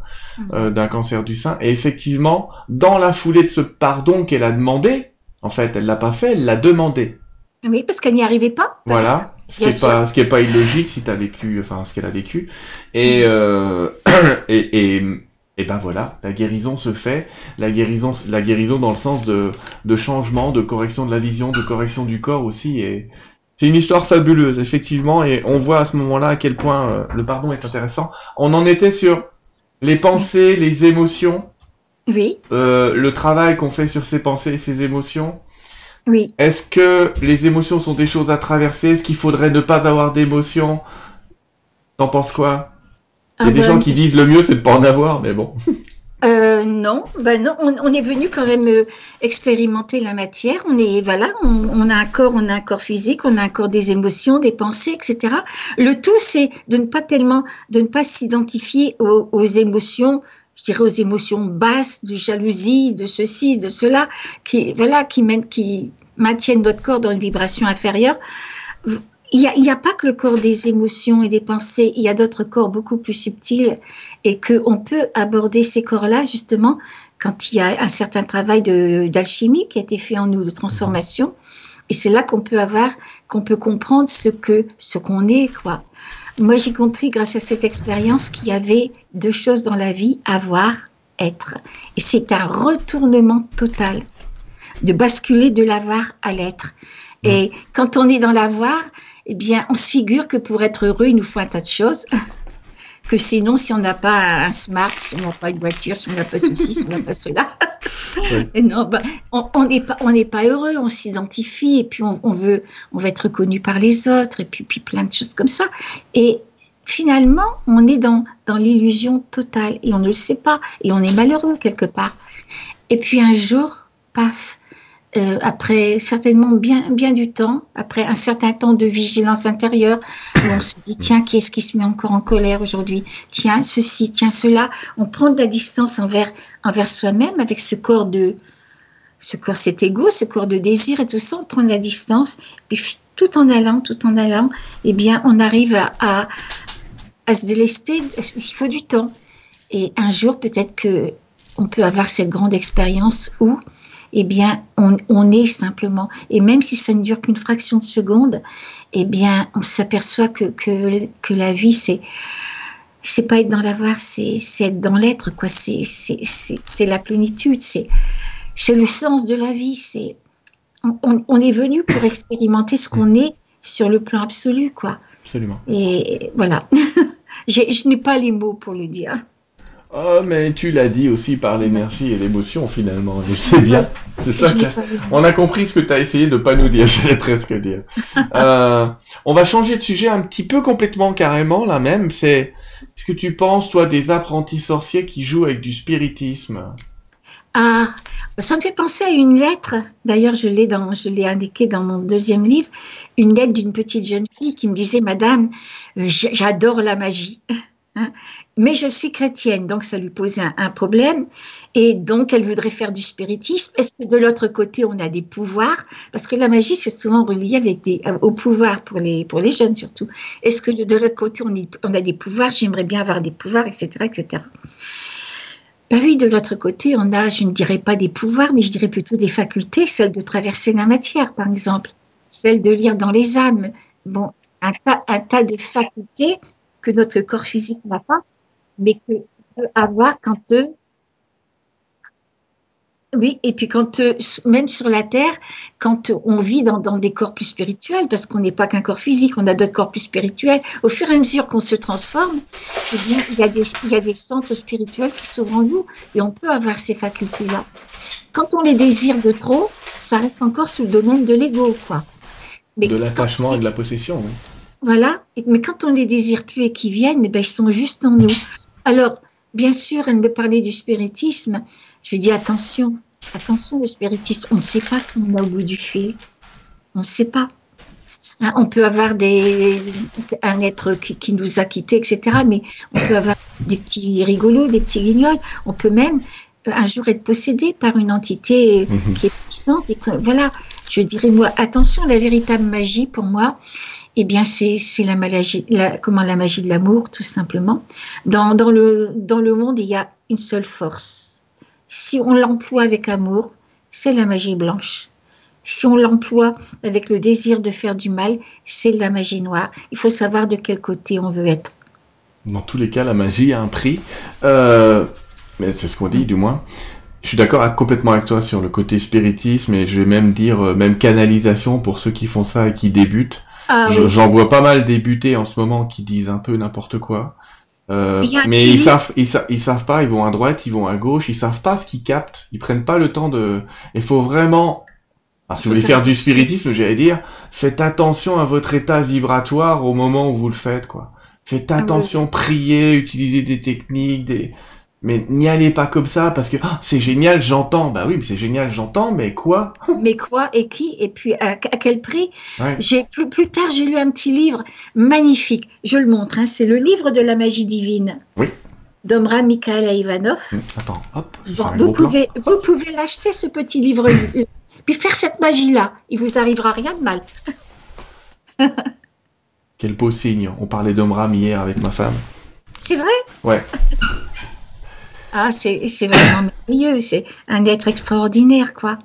euh, d'un cancer du sein. Et effectivement, dans la foulée de ce pardon qu'elle a demandé, en fait, elle l'a pas fait, elle l'a demandé. Oui, parce qu'elle n'y arrivait pas. Voilà, ce qui est pas, ce qui est pas illogique si tu as vécu, enfin ce qu'elle a vécu. Et, euh, et, et et ben voilà, la guérison se fait, la guérison, la guérison dans le sens de, de changement, de correction de la vision, de correction du corps aussi. Et c'est une histoire fabuleuse, effectivement, et on voit à ce moment-là à quel point euh, le pardon est intéressant. On en était sur les pensées, les émotions. Oui. Euh, le travail qu'on fait sur ces pensées et ces émotions. Oui. Est-ce que les émotions sont des choses à traverser? Est-ce qu'il faudrait ne pas avoir d'émotions? T'en penses quoi? Il y a Ah des ben, gens qui disent le mieux c'est de pas en avoir, mais bon. Euh, non, ben non, on, on est venu quand même euh, expérimenter la matière. On est voilà, on, on a un corps, on a un corps physique, on a un corps des émotions, des pensées, etc. Le tout, c'est de ne pas tellement, de ne pas s'identifier aux, aux émotions, je dirais aux émotions basses, de jalousie, de ceci, de cela, qui voilà, qui maintiennent notre corps dans une vibration inférieure. Il n'y a, pas que le corps des émotions et des pensées, il y a d'autres corps beaucoup plus subtils et qu'on peut aborder ces corps-là justement quand il y a un certain travail d'alchimie qui a été fait en nous, de transformation. Et c'est là qu'on peut avoir, qu'on peut comprendre ce que, ce qu'on est, quoi. Moi, j'ai compris grâce à cette expérience qu'il y avait deux choses dans la vie, avoir, être. Et c'est un retournement total de basculer de l'avoir à l'être. Et quand on est dans l'avoir, eh bien, on se figure que pour être heureux, il nous faut un tas de choses. Que sinon, si on n'a pas un smart, si on n'a pas une voiture, si on n'a pas ceci, si on n'a pas cela, Oui. et non, ben, on n'est pas, on n'est pas heureux, on s'identifie et puis on, on veut, on être reconnu par les autres et puis, puis plein de choses comme ça. Et finalement, on est dans, dans l'illusion totale et on ne le sait pas et on est malheureux quelque part. Et puis un jour, paf, euh, après certainement bien, bien du temps, après un certain temps de vigilance intérieure, où on se dit tiens, qui est-ce qui se met encore en colère aujourd'hui? Tiens, ceci, tiens, cela. On prend de la distance envers, envers soi-même avec ce corps de ce corps, cet ego, ce corps de désir et tout ça, on prend de la distance, puis tout en allant, tout en allant, eh bien, on arrive à, à, à se délester. Il faut du temps. Et un jour, peut-être que on peut avoir cette grande expérience où, eh bien, on, on est simplement, et même si ça ne dure qu'une fraction de seconde, eh bien, on s'aperçoit que, que, que la vie, c'est c'est pas être dans l'avoir, c'est c'est être dans l'être, quoi. C'est c'est c'est c'est la plénitude, c'est c'est le sens de la vie. C'est on, on, on est venu pour expérimenter ce qu'on est sur le plan absolu, quoi. Absolument. Et voilà. Je n'ai pas les mots pour le dire. Oh, mais tu l'as dit aussi par l'énergie et l'émotion finalement. Je sais bien. C'est ça que... On a compris ce que tu as essayé de pas nous dire, j'allais presque dire. Euh, on va changer de sujet un petit peu complètement carrément là même. C'est ce que tu penses toi des apprentis sorciers qui jouent avec du spiritisme? Ah, ça me fait penser à une lettre. D'ailleurs, je l'ai dans, indiqué dans mon deuxième livre, une lettre d'une petite jeune fille qui me disait, Madame, j'adore la magie, Hein, mais je suis chrétienne, donc ça lui posait un, problème, et donc elle voudrait faire du spiritisme. Est-ce que de l'autre côté on a des pouvoirs? Parce que la magie c'est souvent relié avec des, euh, au pouvoir pour les pour les jeunes surtout. Est-ce que de l'autre côté on, a des pouvoirs? J'aimerais bien avoir des pouvoirs, etc., etc. Ben oui, de l'autre côté, on a, je ne dirais pas des pouvoirs, mais je dirais plutôt des facultés, celle de traverser la matière, par exemple, celle de lire dans les âmes. Bon, un un tas de facultés que notre corps physique n'a pas, mais que peut avoir quand eux oui, et puis quand euh, même sur la Terre, quand on vit dans, des corps plus spirituels, parce qu'on n'est pas qu'un corps physique, on a d'autres corps plus spirituels, au fur et à mesure qu'on se transforme, eh bien, il y, a des, il y a des centres spirituels qui s'ouvrent en nous et on peut avoir ces facultés-là. Quand on les désire de trop, ça reste encore sous le domaine de l'ego, quoi. Mais de l'attachement et de la possession. Oui. Voilà, mais quand on les désire plus et qu'ils viennent, eh ben, ils sont juste en nous. Alors, bien sûr, elle me parlait du spiritisme. Je lui dis attention, attention, le spiritisme, on ne sait pas qu'on est au bout du fil. On ne sait pas. Hein, on peut avoir des, un être qui, nous a quittés, etc. Mais on peut avoir des petits rigolos, des petits guignols. On peut même euh, un jour être possédé par une entité mhm. qui est puissante. Et voilà, je dirais moi, attention, la véritable magie pour moi, eh bien, c'est la, magie, comment, la magie de l'amour, tout simplement. Dans, le, dans le monde, il y a une seule force. Si on l'emploie avec amour, c'est la magie blanche. Si on l'emploie avec le désir de faire du mal, c'est la magie noire. Il faut savoir de quel côté on veut être. Dans tous les cas, la magie a un prix. Euh, c'est ce qu'on dit, du moins. Je suis d'accord complètement avec toi sur le côté spiritisme et je vais même dire euh, même canalisation pour ceux qui font ça et qui débutent. Ah j'en vois pas mal débuter en ce moment qui disent un peu n'importe quoi. Euh, mais ils savent, ils, savent pas, ils vont à droite, ils vont à gauche, ils savent pas ce qu'ils captent, ils prennent pas le temps de. Il faut vraiment. si vous voulez faire du spiritisme, j'allais dire, faites attention à votre état vibratoire au moment où vous le faites, quoi. Faites ah attention, priez, utilisez des techniques, des mais n'y allez pas comme ça parce que ah, c'est génial, j'entends. Bah oui, mais c'est génial, j'entends, mais quoi? Mais quoi et qui Et puis à, quel prix? J'ai plus, plus tard, j'ai lu un petit livre magnifique. Je le montre. Hein, c'est le livre de la magie divine. Oui. D'Omra Mikhail Ivanov. Hum, attends, hop. vous, pouvez, vous pouvez l'acheter ce petit livre, puis faire cette magie-là. Il vous arrivera rien de mal. Quel beau signe. On parlait d'Omram hier avec ma femme. C'est vrai? Ouais. Ah, c'est vraiment merveilleux. C'est un être extraordinaire, quoi.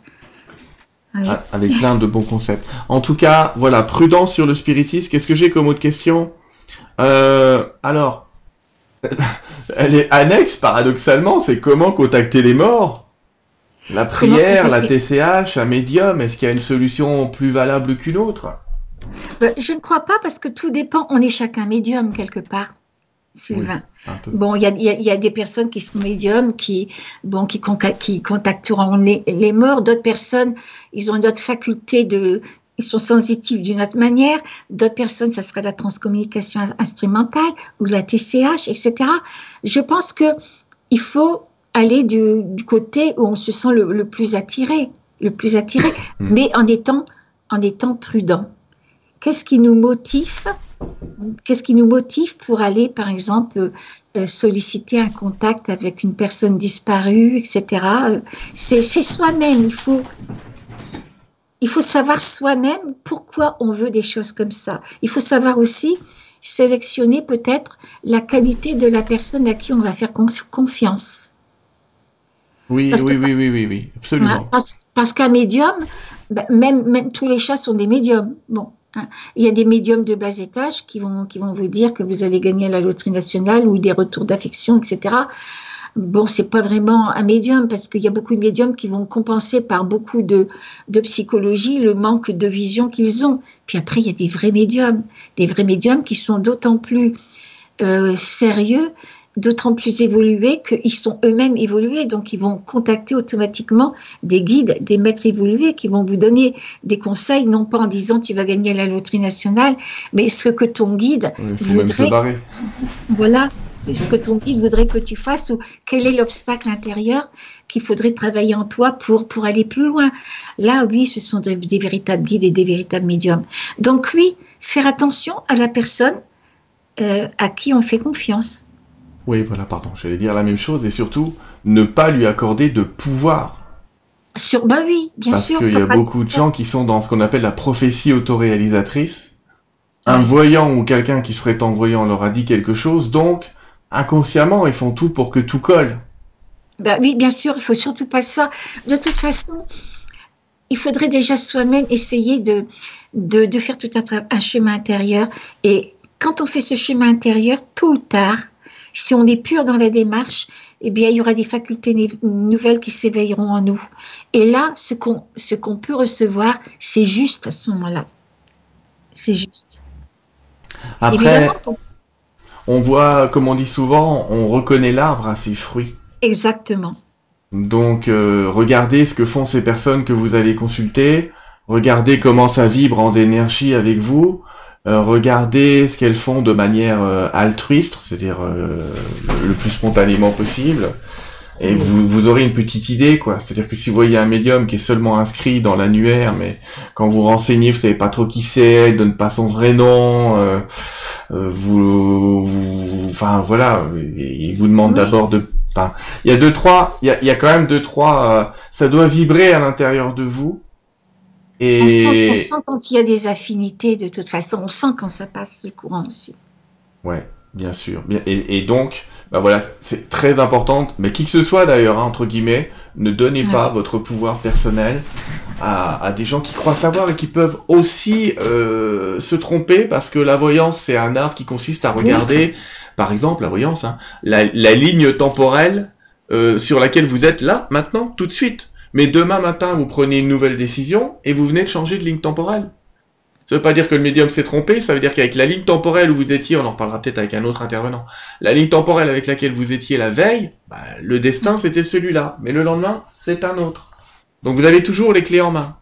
Ah, avec plein de bons concepts. En tout cas, voilà, prudence sur le spiritisme. Qu'est-ce que j'ai comme autre question? Euh, Alors, elle est annexe, paradoxalement, c'est comment contacter les morts? La prière, la TCH, un médium, est-ce qu'il y a une solution plus valable qu'une autre? Euh, Je ne crois pas parce que tout dépend, on est chacun médium quelque part. Sylvain. bon, il y a, des personnes qui sont médiums, qui, bon, qui, qui contacteront les, morts. D'autres personnes, ils ont une autre faculté de, ils sont sensitifs d'une autre manière. D'autres personnes, ça sera la transcommunication instrumentale ou la TCH, etc. Je pense que il faut aller du, côté où on se sent le, plus attiré, le plus attiré, hmm. mais en étant, en étant prudent. Qu'est-ce qui nous motive Qu'est-ce qui nous motive pour aller, par exemple, euh, solliciter un contact avec une personne disparue, etc. C'est soi-même. Il faut, il faut savoir soi-même pourquoi on veut des choses comme ça. Il faut savoir aussi sélectionner peut-être la qualité de la personne à qui on va faire confiance. Oui, oui, oui, oui, oui, oui, absolument. Parce, qu'un médium, ben, même, même tous les chats sont des médiums. Bon, il y a des médiums de bas étage qui vont, qui vont vous dire que vous allez gagner à la loterie nationale ou des retours d'affection, etc. Bon, c'est pas vraiment un médium parce qu'il y a beaucoup de médiums qui vont compenser par beaucoup de, de psychologie le manque de vision qu'ils ont. Puis après, il y a des vrais médiums, des vrais médiums qui sont d'autant plus euh, sérieux d'autant plus évolués qu'ils sont eux-mêmes évolués, donc ils vont contacter automatiquement des guides, des maîtres évolués qui vont vous donner des conseils, non pas en disant tu vas gagner la loterie nationale, mais ce que ton guide voudrait. Voilà, ce que ton guide voudrait que tu fasses ou quel est l'obstacle intérieur qu'il faudrait travailler en toi pour, pour aller plus loin. Là, oui, ce sont des, véritables guides et des véritables médiums. Donc oui, faire attention à la personne euh, à qui on fait confiance. Oui, voilà, pardon, j'allais dire la même chose et surtout ne pas lui accorder de pouvoir. Sur, bah oui, bien sûr. Parce qu'il y a beaucoup de gens qui sont dans ce qu'on appelle la prophétie autoréalisatrice. Un voyant ou quelqu'un qui se prétend voyant leur a dit quelque chose, donc inconsciemment ils font tout pour que tout colle. Bah oui, bien sûr, il faut surtout pas ça. De toute façon, il faudrait déjà soi-même essayer de, de, faire tout un, un chemin intérieur et quand on fait ce chemin intérieur, tôt ou tard, si on est pur dans la démarche, eh bien, il y aura des facultés nouvelles qui s'éveilleront en nous. Et là, ce qu'on ce qu'on peut recevoir, c'est juste à ce moment-là. C'est juste. Après, on voit, comme on dit souvent, on reconnaît l'arbre à ses fruits. Exactement. Donc, euh, regardez ce que font ces personnes que vous allez consulter, regardez comment ça vibre en énergie avec vous, euh, regardez ce qu'elles font de manière euh, altruiste, c'est-à-dire le plus spontanément possible, et vous, vous aurez une petite idée, quoi. C'est-à-dire que si vous voyez un médium qui est seulement inscrit dans l'annuaire, mais quand vous renseignez, vous savez pas trop qui c'est, donne pas son vrai nom, vous, enfin voilà, il vous demande d'abord de il y a deux trois, il y a, il y a quand même deux trois. Euh, ça doit vibrer à l'intérieur de vous. Et on sent, on sent, quand il y a des affinités. De toute façon, on sent quand ça passe le courant aussi. Ouais, bien sûr. Et, et donc, bah voilà, c'est très important. Mais qui que ce soit d'ailleurs, hein, entre guillemets, ne donnez pas votre pouvoir personnel à, à, des gens qui croient savoir et qui peuvent aussi euh, se tromper parce que la voyance c'est un art qui consiste à regarder. Par exemple, la voyance, hein, la, ligne temporelle euh, sur laquelle vous êtes là, maintenant, tout de suite. Mais demain matin, vous prenez une nouvelle décision et vous venez de changer de ligne temporelle. Ça veut pas dire que le médium s'est trompé, ça veut dire qu'avec la ligne temporelle où vous étiez, on en reparlera peut-être avec un autre intervenant, la ligne temporelle avec laquelle vous étiez la veille, bah, le destin c'était celui-là, mais le lendemain c'est un autre. Donc vous avez toujours les clés en main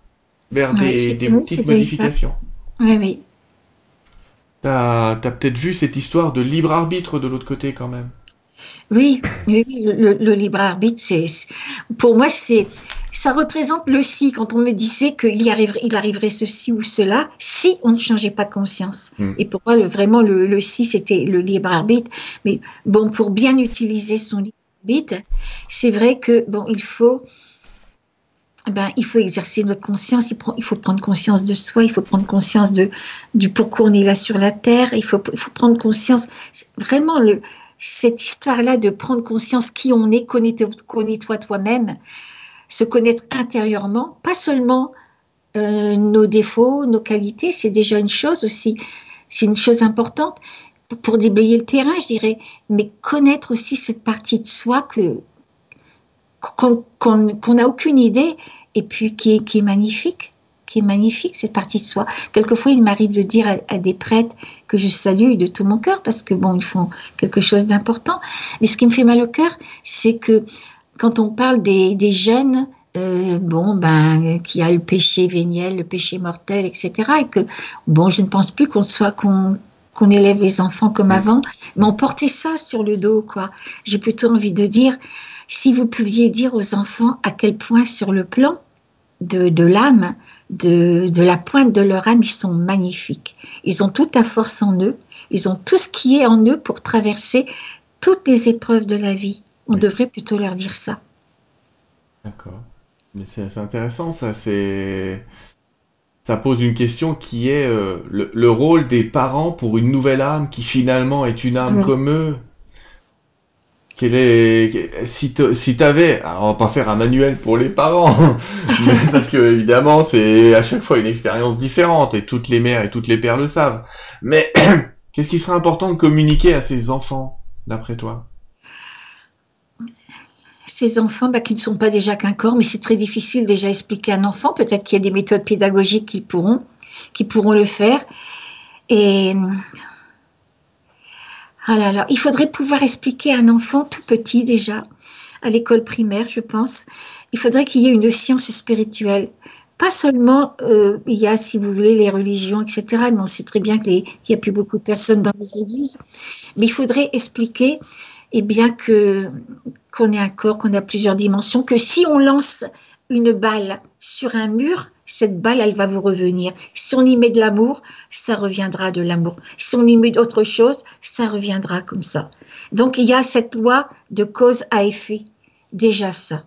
vers des, petites modifications. Oui, oui. T'as as, peut-être vu cette histoire de libre arbitre de l'autre côté quand même. Oui, oui, le, libre arbitre, c'est pour moi c'est ça représente le si quand on me disait qu'il arriverait, il arriverait ceci ou cela si on ne changeait pas de conscience. Hmm. Et pour moi le, vraiment le, le si c'était le libre arbitre. Mais bon pour bien utiliser son libre arbitre, c'est vrai que bon il faut ben, il faut exercer notre conscience, il, faut prendre conscience de soi, il faut prendre conscience de, du pourquoi on est là sur la terre, il faut, il faut prendre conscience, vraiment le, cette histoire-là de prendre conscience qui on est, connais-toi toi-même, se connaître intérieurement, pas seulement euh, nos défauts, nos qualités, c'est déjà une chose aussi, c'est une chose importante pour déblayer le terrain, je dirais, mais connaître aussi cette partie de soi que qu'on n'a aucune idée et puis qui est, qui est magnifique, qui est magnifique, cette partie de soi. Quelquefois, il m'arrive de dire à, des prêtres que je salue de tout mon cœur parce que bon, ils font quelque chose d'important. Mais ce qui me fait mal au cœur, c'est que quand on parle des, des jeunes, euh, bon, ben, qui a le péché véniel, le péché mortel, etc. Et que, bon, je ne pense plus qu'on soit, qu'on qu'on élève les enfants comme avant, mais on portait ça sur le dos, quoi. J'ai plutôt envie de dire, si vous pouviez dire aux enfants à quel point sur le plan de, l'âme, de, la pointe de leur âme, ils sont magnifiques. Ils ont toute la force en eux, ils ont tout ce qui est en eux pour traverser toutes les épreuves de la vie. On devrait plutôt leur dire ça. D'accord. Mais c'est intéressant, ça. C'est ça pose une question qui est euh, le, rôle des parents pour une nouvelle âme qui finalement est une âme comme eux est, si tu avais, on va pas faire un manuel pour les parents, parce que évidemment c'est à chaque fois une expérience différente et toutes les mères et toutes les pères le savent. Mais qu'est-ce qui serait important de communiquer à ces enfants, d'après toi? Ces enfants bah, qui ne sont pas déjà qu'un corps, mais c'est très difficile déjà expliquer à un enfant. Peut-être qu'il y a des méthodes pédagogiques qui pourront, qui pourront le faire. Et ah là il faudrait pouvoir expliquer à un enfant tout petit déjà, à l'école primaire, je pense. Il faudrait qu'il y ait une science spirituelle. Pas seulement, euh, il y a, si vous voulez, les religions, etc. Mais on sait très bien qu'il n'y a plus beaucoup de personnes dans les églises. Mais il faudrait expliquer, eh bien, que qu'on est un corps, qu'on a plusieurs dimensions, que si on lance une balle sur un mur, cette balle, elle va vous revenir. Si on y met de l'amour, ça reviendra de l'amour. Si on y met d'autre chose, ça reviendra comme ça. Donc il y a cette loi de cause à effet. Déjà ça.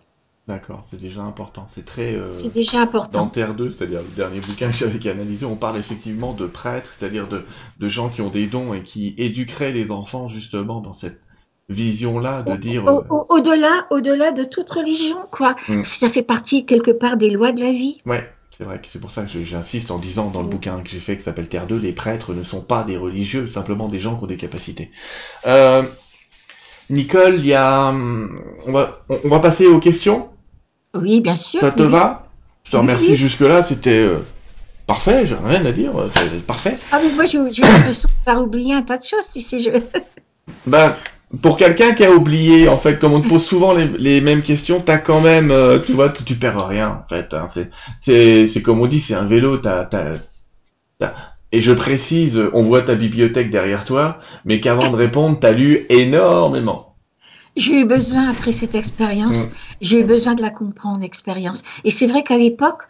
D'accord, c'est déjà important. C'est très. Euh, c'est déjà important. Dans Terre 2, c'est-à-dire le dernier bouquin que j'avais analysé, on parle effectivement de prêtres, c'est-à-dire de, de gens qui ont des dons et qui éduqueraient les enfants justement dans cette vision-là de dire. Au-delà, au, delà de toute religion, quoi. Mm. Ça fait partie quelque part des lois de la vie. Ouais, C'est vrai que c'est pour ça que j'insiste en disant dans le bouquin que j'ai fait qui s'appelle Terre 2, les prêtres ne sont pas des religieux, simplement des gens qui ont des capacités. Euh, Nicole, il y a, on va, on va passer aux questions? Oui, bien sûr. Ça te va? Je te remercie jusque-là, c'était euh, parfait, j'ai rien à dire, parfait. Ah mais moi j'ai de pas oublier un tas de choses, tu sais. Je... bah, pour quelqu'un qui a oublié, en fait, comme on te pose souvent les, mêmes questions, t'as quand même, euh, tu vois, tu, tu, perds rien, en fait. Hein. C'est, c'est, comme on dit, c'est un vélo, t'as, t'as, et je précise, on voit ta bibliothèque derrière toi, mais qu'avant de répondre, t'as lu énormément. J'ai eu besoin, après cette expérience, mm. j'ai eu besoin de la comprendre, l'expérience. Et c'est vrai qu'à l'époque,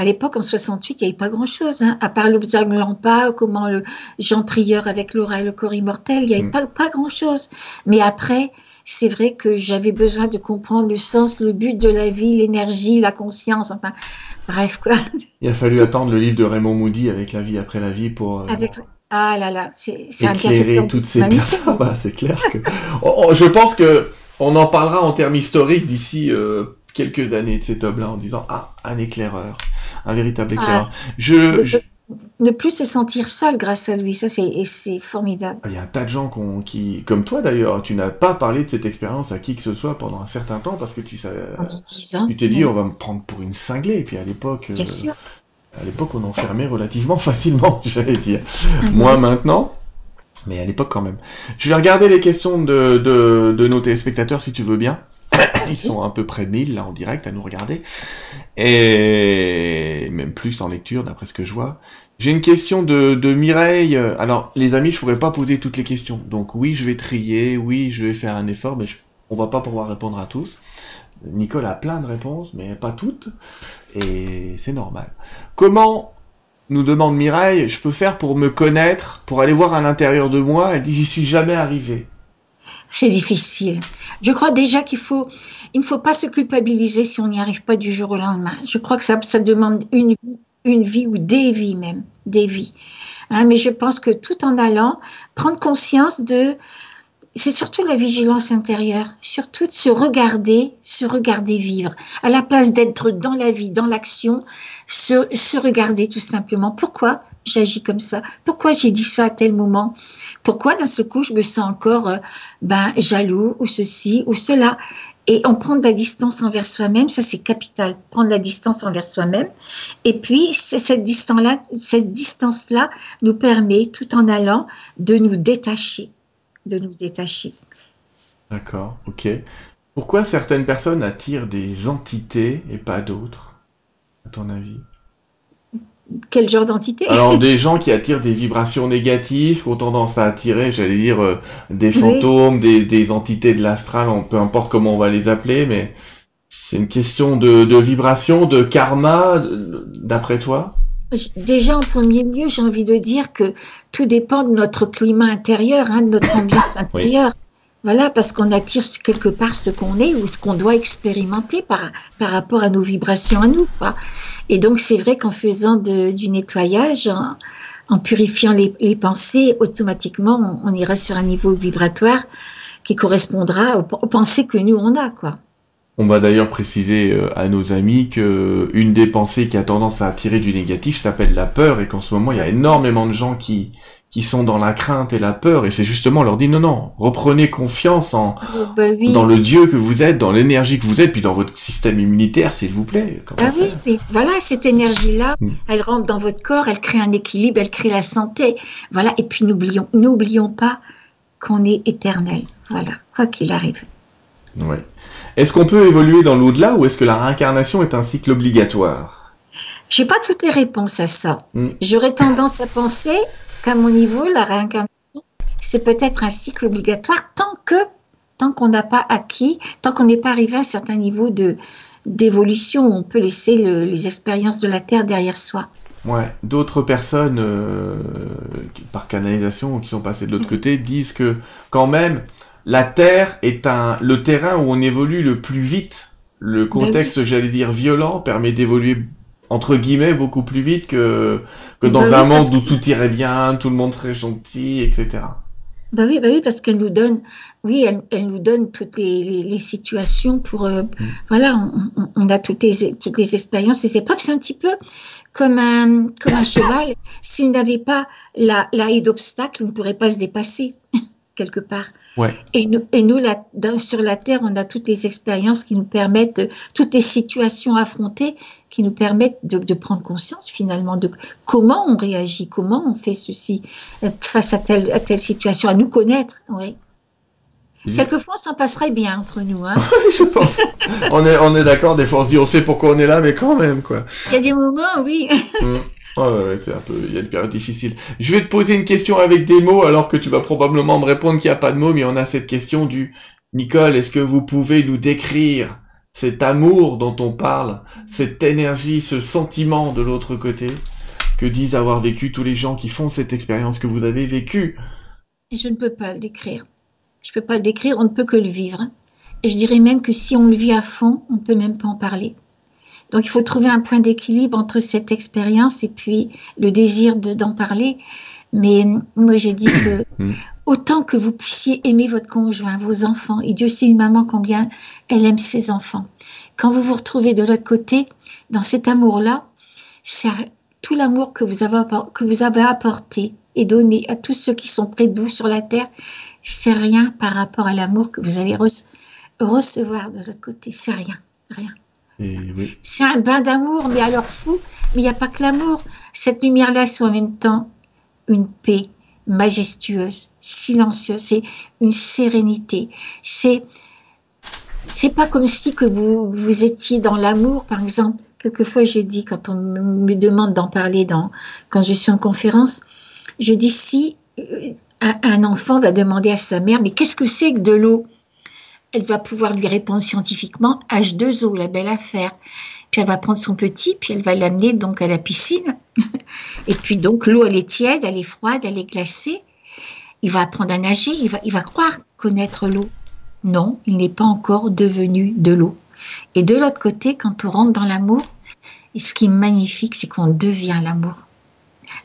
à l'époque, en 68, il n'y avait pas grand-chose, hein, à part l'Obsag Lampa, comment le Jean Prieur avec Laura et le corps immortel, il n'y avait mm. pas, pas grand-chose. Mais après, c'est vrai que j'avais besoin de comprendre le sens, le but de la vie, l'énergie, la conscience, enfin, bref, quoi. Il a fallu attendre le livre de Raymond Moody avec la vie après la vie pour... Euh, avec... Ah là là, c'est un éclairer toutes ces personnes. Bah, c'est clair que... Oh, oh, je pense que on en parlera en termes historiques d'ici euh, quelques années de cet homme-là en disant ah un éclaireur un véritable éclaireur. je, ne plus se sentir seul grâce à lui, ça c'est formidable. Il y a un tas de gens qui, comme toi d'ailleurs, tu n'as pas parlé de cette expérience à qui que ce soit pendant un certain temps parce que tu savais, tu t'es dit on va me prendre pour une cinglée et puis à l'époque, Bien euh, sûr. à l'époque on enfermait relativement facilement, j'allais dire. Ah Moi maintenant, mais à l'époque quand même. Je vais regarder les questions de, de, de nos téléspectateurs si tu veux bien. Ils sont à peu près 1000 là en direct à nous regarder. Et même plus en lecture d'après ce que je vois. J'ai une question de, Mireille. Alors les amis, je pourrais pas poser toutes les questions. Donc oui, je vais trier, oui, je vais faire un effort, mais on va pas pouvoir répondre à tous. Nicole a plein de réponses, mais pas toutes. Et c'est normal. Comment nous demande Mireille, je peux faire pour me connaître, pour aller voir à l'intérieur de moi? Elle dit, j'y suis jamais arrivée. C'est difficile. Je crois déjà qu'il faut, il ne faut pas se culpabiliser si on n'y arrive pas du jour au lendemain. Je crois que ça, demande une, une vie ou des vies même, des vies. Hein, mais je pense que tout en allant, prendre conscience de, c'est surtout la vigilance intérieure, surtout de se regarder, se regarder vivre. À la place d'être dans la vie, dans l'action, se, se regarder tout simplement. Pourquoi j'agis comme ça? Pourquoi j'ai dit ça à tel moment? Pourquoi d'un seul coup je me sens encore euh, ben, jaloux ou ceci ou cela? Et on prend de la distance envers soi-même, ça c'est capital, prendre la distance envers soi-même. Et puis cette distance-là, cette distance-là nous permet, tout en allant, de nous détacher, de nous détacher. D'accord, ok. Pourquoi certaines personnes attirent des entités et pas d'autres, à ton avis? Quel genre d'entité? Alors des gens qui attirent des vibrations négatives, qui ont tendance à attirer, j'allais dire, euh, des fantômes, des, entités de l'astral, peu importe comment on va les appeler, mais c'est une question de, de vibration, de karma, d'après toi? Déjà, en premier lieu, j'ai envie de dire que tout dépend de notre climat intérieur, hein, de notre ambiance intérieure. Voilà, parce qu'on attire quelque part ce qu'on est ou ce qu'on doit expérimenter par, par rapport à nos vibrations à nous. Et donc, c'est vrai qu'en faisant du nettoyage, en, purifiant les, pensées, automatiquement, on, ira sur un niveau vibratoire qui correspondra aux, pensées que nous, on a. quoi. On va d'ailleurs préciser euh, à nos amis que une des pensées qui a tendance à attirer du négatif s'appelle la peur et qu'en ce moment il y a énormément de gens qui qui sont dans la crainte et la peur, et c'est justement leur dit non, non, reprenez confiance en dans le Dieu que vous êtes, dans l'énergie que vous êtes, puis dans votre système immunitaire, s'il vous plaît. Ah oui, mais voilà, cette énergie-là, mm. elle rentre dans votre corps, elle crée un équilibre, elle crée la santé. Voilà, et puis n'oublions, n'oublions pas qu'on est éternel. Voilà, quoi qu'il arrive. Oui. Est-ce qu'on peut évoluer dans l'au-delà ou est-ce que la réincarnation est un cycle obligatoire? J'ai pas toutes les réponses à ça. Mm. J'aurais tendance à penser qu'à mon niveau, la réincarnation, c'est peut-être un cycle obligatoire tant que, tant qu'on n'a pas acquis, tant qu'on n'est pas arrivé à un certain niveau de d'évolution où on peut laisser les expériences de la Terre derrière soi. Ouais, d'autres personnes euh, par canalisation qui sont passées de l'autre mm. côté disent que quand même la Terre est un le terrain où on évolue le plus vite. Le ben contexte, j'allais dire violent, permet d'évoluer entre guillemets beaucoup plus vite que que dans bah un monde où tout irait bien, tout le monde serait gentil, etc. Bah oui, bah oui, parce qu'elle nous donne, oui, elle, elle nous donne toutes les, les, les situations pour, euh, Mm. voilà, on a toutes les, toutes les expériences, les épreuves. C'est un petit peu comme un, comme un cheval. S'il n'avait pas la, la haie d'obstacles, il ne pourrait pas se dépasser quelque part. Ouais. Et nous, et nous là, dans- sur la Terre, on a toutes les expériences qui nous permettent, toutes les situations affrontées qui nous permettent de, de prendre conscience finalement de comment on réagit, comment on fait ceci euh, face à telle, à telle situation, à nous connaître. Oui. Quelquefois, on s'en passerait bien entre nous. Hein. je pense. On est, on est d'accord, des fois on se dit on sait pourquoi on est là, mais quand même, quoi. Il y a des moments, oui. Mm. Ouais, c'est un peu, il y a une période difficile. Je vais te poser une question avec des mots, alors que tu vas probablement me répondre qu'il n'y a pas de mots, mais on a cette question du Nicole, est-ce que vous pouvez nous décrire cet amour dont on parle, cette énergie, ce sentiment de l'autre côté, que disent avoir vécu tous les gens qui font cette expérience que vous avez vécue? Je ne peux pas le décrire. Je ne peux pas le décrire, on ne peut que le vivre. Et je dirais même que si on le vit à fond, on ne peut même pas en parler. Donc il faut trouver un point d'équilibre entre cette expérience et puis le désir de- d'en parler. Mais moi, je dis que Mm. autant que vous puissiez aimer votre conjoint, vos enfants, et Dieu sait une maman combien elle aime ses enfants. Quand vous vous retrouvez de l'autre côté, dans cet amour-là, c'est tout l'amour que vous avez appor- que vous avez apporté et donné à tous ceux qui sont près de vous sur la terre, c'est rien par rapport à l'amour que vous allez rece- recevoir de l'autre côté. C'est rien, rien. C'est un bain d'amour, mais alors fou. Mais il n'y a pas que l'amour. Cette lumière-là, c'est en même temps une paix majestueuse, silencieuse. C'est une sérénité. C'est c'est pas comme si que vous, vous étiez dans l'amour, par exemple. Quelquefois, je dis, quand on me demande d'en parler quand je suis en conférence, je dis si euh, un enfant va demander à sa mère, mais qu'est-ce que c'est que de l'eau? Elle va pouvoir lui répondre scientifiquement, H2O, la belle affaire. Puis elle va prendre son petit, puis elle va l'amener donc à la piscine. Et puis donc l'eau, elle est tiède, elle est froide, elle est glacée. Il va apprendre à nager, il va, il va croire connaître l'eau. Non, il n'est pas encore devenu de l'eau. Et de l'autre côté, quand on rentre dans l'amour, ce qui est magnifique, c'est qu'on devient l'amour.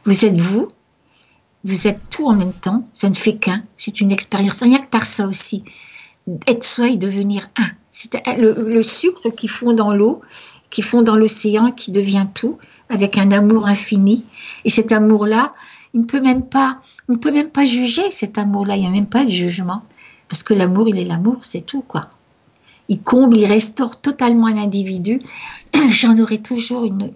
Vous êtes vous, vous êtes tout en même temps, ça ne fait qu'un, c'est une expérience, rien que par ça aussi. Être soi et devenir un. C'est le, le sucre qui fond dans l'eau, qui fond dans l'océan, qui devient tout, avec un amour infini. Et cet amour-là, il ne peut même pas, on ne peut même pas juger cet amour-là, il n'y a même pas de jugement. Parce que l'amour, il est l'amour, c'est tout, quoi. Il comble, il restaure totalement un individu. J'en aurai toujours une,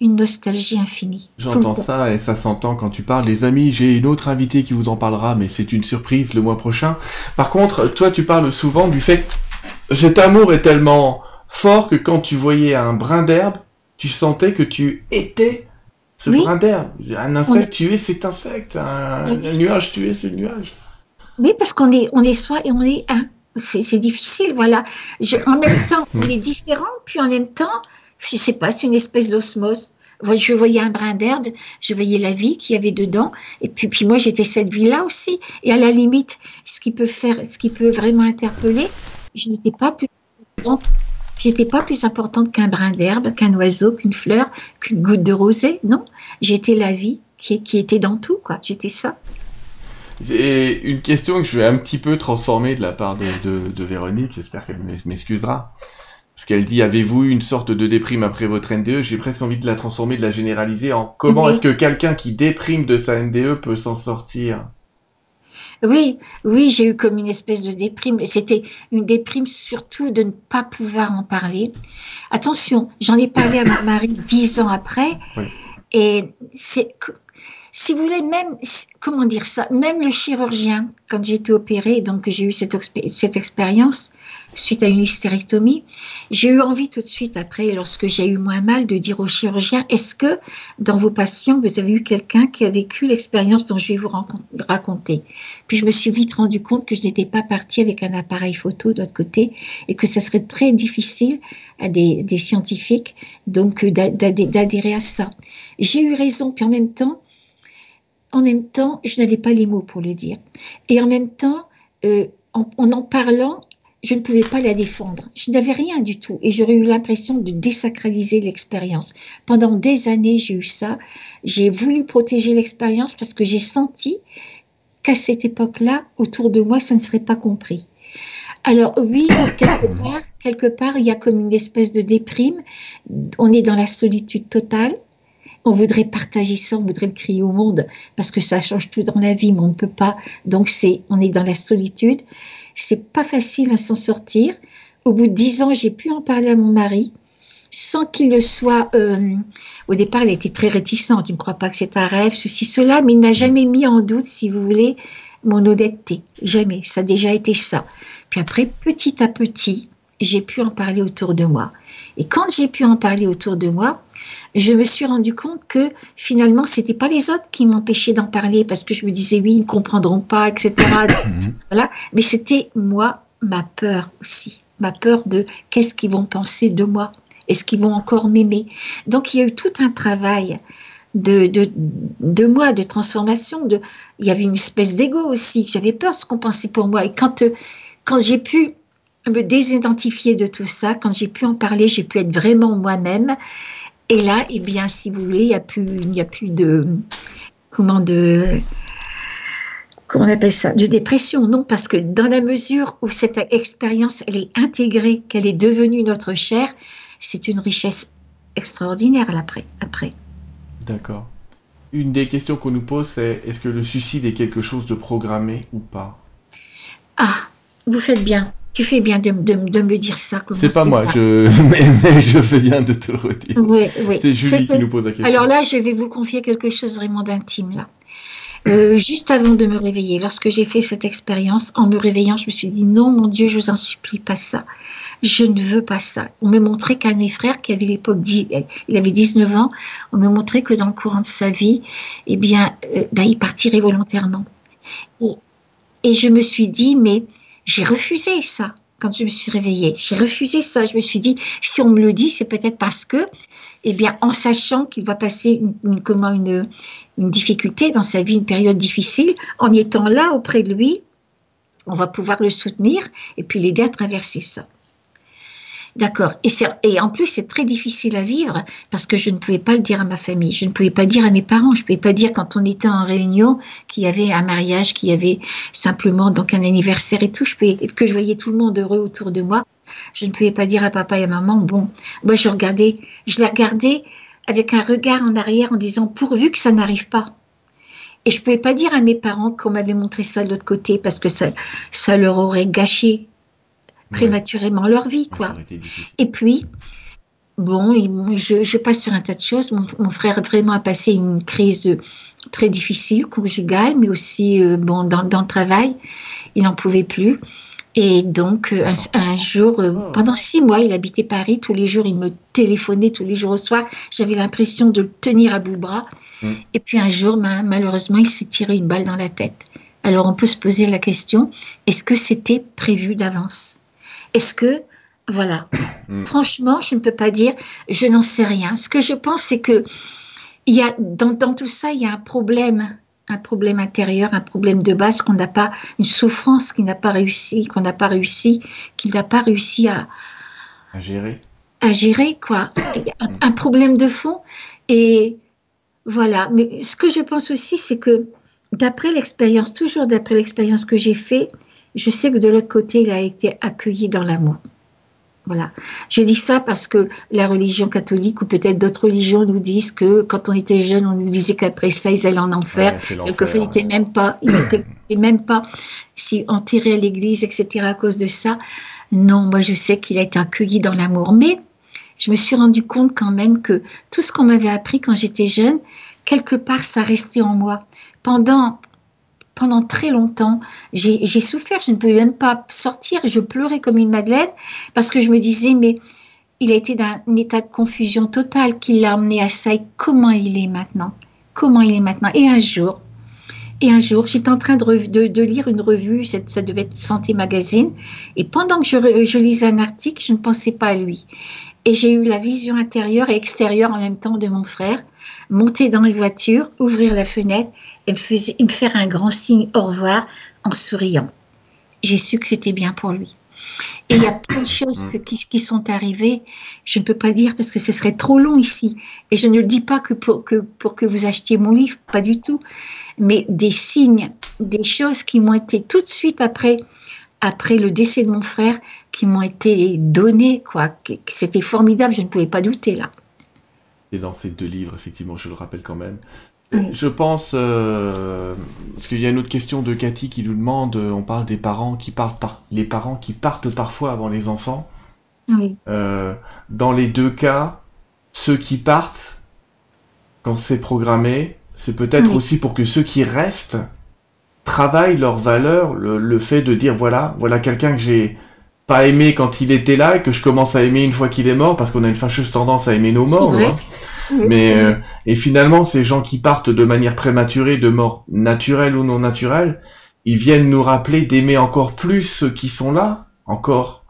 une nostalgie infinie. J'entends ça et ça s'entend quand tu parles. Les amis, j'ai une autre invitée qui vous en parlera, mais c'est une surprise le mois prochain. Par contre, toi, tu parles souvent du fait que cet amour est tellement fort que quand tu voyais un brin d'herbe, tu sentais que tu étais ce Oui. brin d'herbe. Un insecte, est- tu es cet insecte. Un, Oui. un nuage, tu es ce nuage. Oui, parce qu'on est, on est soi et on est un. C'est c'est difficile, voilà. Je, en même temps, on est différent, puis en même temps, je sais pas, c'est une espèce d'osmose. Je voyais un brin d'herbe, je voyais la vie qu'il y avait dedans, et puis, moi, j'étais cette vie-là aussi. Et à la limite, ce qui peut faire, ce qui peut vraiment interpeller, je n'étais pas plus importante. J'étais pas plus importante qu'un brin d'herbe, qu'un oiseau, qu'une fleur, qu'une goutte de rosée. Non, j'étais la vie qui, était dans tout, quoi. J'étais ça. J'ai une question que je vais un petit peu transformer de la part de, Véronique, j'espère qu'elle m'ex- m'excusera. Parce qu'elle dit, avez-vous eu une sorte de déprime après votre NDE J'ai presque envie de la transformer, de la généraliser en comment Oui. est-ce que quelqu'un qui déprime de sa NDE peut s'en sortir? Oui, oui, j'ai eu comme une espèce de déprime. C'était une déprime surtout de ne pas pouvoir en parler. Attention, j'en ai parlé à mon mari dix ans après. Oui. Et c'est, si vous voulez, même, comment dire ça, même le chirurgien, quand j'ai été opérée, donc j'ai eu cette, expé- cette expérience suite à une hystérectomie, j'ai eu envie tout de suite après, lorsque j'ai eu moins mal, de dire au chirurgien, est-ce que dans vos patients, vous avez eu quelqu'un qui a vécu l'expérience dont je vais vous raconter? Puis je me suis vite rendu compte que je n'étais pas partie avec un appareil photo de l'autre côté et que ça serait très difficile à des, des scientifiques donc d'a- d'adhé- d'adhérer à ça. J'ai eu raison, puis en même temps, en même temps, je n'avais pas les mots pour le dire. Et en même temps, euh, en, en en parlant, je ne pouvais pas la défendre. Je n'avais rien du tout. Et j'aurais eu l'impression de désacraliser l'expérience. Pendant des années, j'ai eu ça. J'ai voulu protéger l'expérience parce que j'ai senti qu'à cette époque-là, autour de moi, ça ne serait pas compris. Alors oui, quelque part, quelque part, il y a comme une espèce de déprime. On est dans la solitude totale. On voudrait partager ça, on voudrait le crier au monde parce que ça change tout dans la vie, mais on ne peut pas. Donc c'est, on est dans la solitude. C'est pas facile à s'en sortir. Au bout de dix ans, j'ai pu en parler à mon mari sans qu'il le soit. Euh, au départ, il était très réticent. Tu ne crois pas que c'est un rêve, ceci, cela, mais il n'a jamais mis en doute, si vous voulez, mon honnêteté. Jamais. Ça a déjà été ça. Puis après, petit à petit, j'ai pu en parler autour de moi. Et quand j'ai pu en parler autour de moi, je me suis rendu compte que finalement, c'était pas les autres qui m'empêchaient d'en parler parce que je me disais oui, ils ne comprendront pas, etc. voilà. Mais c'était moi, ma peur aussi. Ma peur de qu'est-ce qu'ils vont penser de moi? Est-ce qu'ils vont encore m'aimer? Donc, il y a eu tout un travail de, de, de moi, de transformation. De, il y avait une espèce d'ego aussi. J'avais peur de ce qu'on pensait pour moi. Et quand, euh, quand j'ai pu me désidentifier de tout ça, quand j'ai pu en parler, j'ai pu être vraiment moi-même. Et là, eh bien, si vous voulez, il n'y a plus, a de, comment de, comment on appelle ça, de dépression, non, parce que dans la mesure où cette expérience, elle est intégrée, qu'elle est devenue notre chair, c'est une richesse extraordinaire après. après. D'accord. Une des questions qu'on nous pose, c'est est-ce que le suicide est quelque chose de programmé ou pas? Ah, vous faites bien. Tu fais bien de, me dire ça. C'est pas moi, je... Mais, je fais bien de te le redire. Oui, oui. C'est Julie qui nous pose la question. Alors là, je vais vous confier quelque chose vraiment d'intime là. Euh, juste avant de me réveiller, lorsque j'ai fait cette expérience, en me réveillant, je me suis dit non, mon Dieu, je vous en supplie, pas ça. Je ne veux pas ça. On me montrait qu'un de mes frères, qui avait l'époque, il avait 19 ans, on me montrait que dans le courant de sa vie, eh bien, euh, ben, il partirait volontairement. Et, et je me suis dit, mais j'ai refusé ça quand je me suis réveillée. J'ai refusé ça. Je me suis dit, si on me le dit, c'est peut-être parce que, eh bien, en sachant qu'il va passer une, une, difficulté dans sa vie, une période difficile, en étant là auprès de lui, on va pouvoir le soutenir et puis l'aider à traverser ça. D'accord. Et, en plus, c'est très difficile à vivre parce que je ne pouvais pas le dire à ma famille, je ne pouvais pas dire à mes parents, je ne pouvais pas dire quand on était en réunion qu'il y avait un mariage, qu'il y avait simplement donc un anniversaire et tout, je que je voyais tout le monde heureux autour de moi. Je ne pouvais pas dire à papa et à maman, bon, moi je regardais, je les regardais avec un regard en arrière en disant pourvu que ça n'arrive pas. Et je ne pouvais pas dire à mes parents qu'on m'avait montré ça de l'autre côté parce que ça leur aurait gâché prématurément leur vie, quoi. Et puis, bon, je, passe sur un tas de choses. Mon, frère vraiment a passé une crise de, très difficile, conjugale, mais aussi euh, bon, dans, dans, le travail. Il n'en pouvait plus. Et donc, euh, un, jour, euh, oh. pendant six mois, il habitait Paris. Tous les jours, il me téléphonait, tous les jours au soir. J'avais l'impression de le tenir à bout de bras. Mm. Et puis un jour, malheureusement, il s'est tiré une balle dans la tête. Alors, on peut se poser la question, est-ce que c'était prévu d'avance? Est-ce que, voilà. Mm. Franchement, je ne peux pas dire, je n'en sais rien. Ce que je pense, c'est que il y a, dans, dans tout ça, il y a un problème un problème intérieur, un problème de base qu'on n'a pas, une souffrance qui n'a pas réussi, qu'on n'a pas réussi, qu'il n'a pas réussi à, à gérer. À gérer, quoi. Un, problème de fond. Et voilà. Mais ce que je pense aussi, c'est que d'après l'expérience, toujours d'après l'expérience que j'ai fait, je sais que de l'autre côté, il a été accueilli dans l'amour. Voilà. Je dis ça parce que la religion catholique ou peut-être d'autres religions nous disent que quand on était jeune, on nous disait qu'après ça, ils allaient en enfer. Ouais, Donc, il n'était même pas, il même pas si enterré à l'église, etc. à cause de ça. Non, moi, je sais qu'il a été accueilli dans l'amour. Mais je me suis rendu compte quand même que tout ce qu'on m'avait appris quand j'étais jeune, quelque part, ça restait en moi. Pendant pendant très longtemps, j'ai souffert, je ne pouvais même pas sortir, je pleurais comme une madeleine parce que je me disais, mais il a été dans un état de confusion totale qui l'a amené à ça. Et comment il est maintenant? Comment il est maintenant? Et un jour, et un jour, j'étais en train de, lire une revue, ça, ça, devait être Santé Magazine, et pendant que je, je lisais un article, je ne pensais pas à lui. Et j'ai eu la vision intérieure et extérieure en même temps de mon frère monter dans la voiture, ouvrir la fenêtre et me, faire un grand signe au revoir en souriant. J'ai su que c'était bien pour lui. Et il y a plein de choses mm. qui, sont arrivées. Je ne peux pas dire parce que ce serait trop long ici. Et je ne le dis pas que pour que, pour que vous achetiez mon livre, pas du tout. Mais des signes, des choses qui m'ont été tout de suite après, après le décès de mon frère, qui m'ont été données, quoi. C'était formidable, je ne pouvais pas douter là. Et dans ces deux livres, effectivement, je le rappelle quand même. Je pense, euh, parce qu'il y a une autre question de Cathy qui nous demande, euh, on parle des parents qui partent par, les parents qui partent parfois avant les enfants. Oui. Euh, dans les deux cas, ceux qui partent, quand c'est programmé, c'est peut-être aussi pour que ceux qui restent travaillent leurs valeurs, le, fait de dire voilà, voilà quelqu'un que j'ai pas aimé quand il était là et que je commence à aimer une fois qu'il est mort parce qu'on a une fâcheuse tendance à aimer nos morts. Mais euh, et finalement, ces gens qui partent de manière prématurée, de mort naturelle ou non naturelle, ils viennent nous rappeler d'aimer encore plus ceux qui sont là, encore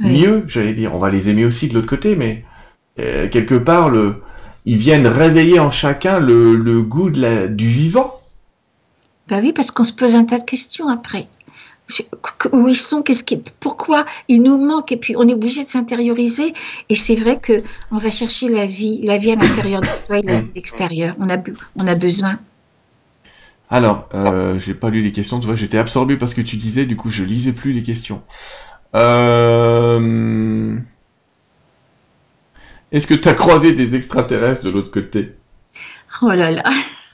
mieux, j'allais dire. On va les aimer aussi de l'autre côté, mais euh, quelque part, le, ils viennent réveiller en chacun le, le goût de la, du vivant. Bah oui, parce qu'on se pose un tas de questions après où ils sont, qu'est-ce qui, pourquoi ils nous manquent, et puis on est obligé de s'intérioriser. Et c'est vrai que on va chercher la vie, la vie à l'intérieur de soi et la vie à l'extérieur. On a, on a besoin. Alors, euh, j'ai pas lu les questions, tu vois, j'étais absorbu parce que tu disais, du coup, je lisais plus les questions. Euh... Est-ce que tu as croisé des extraterrestres de l'autre côté? Oh là là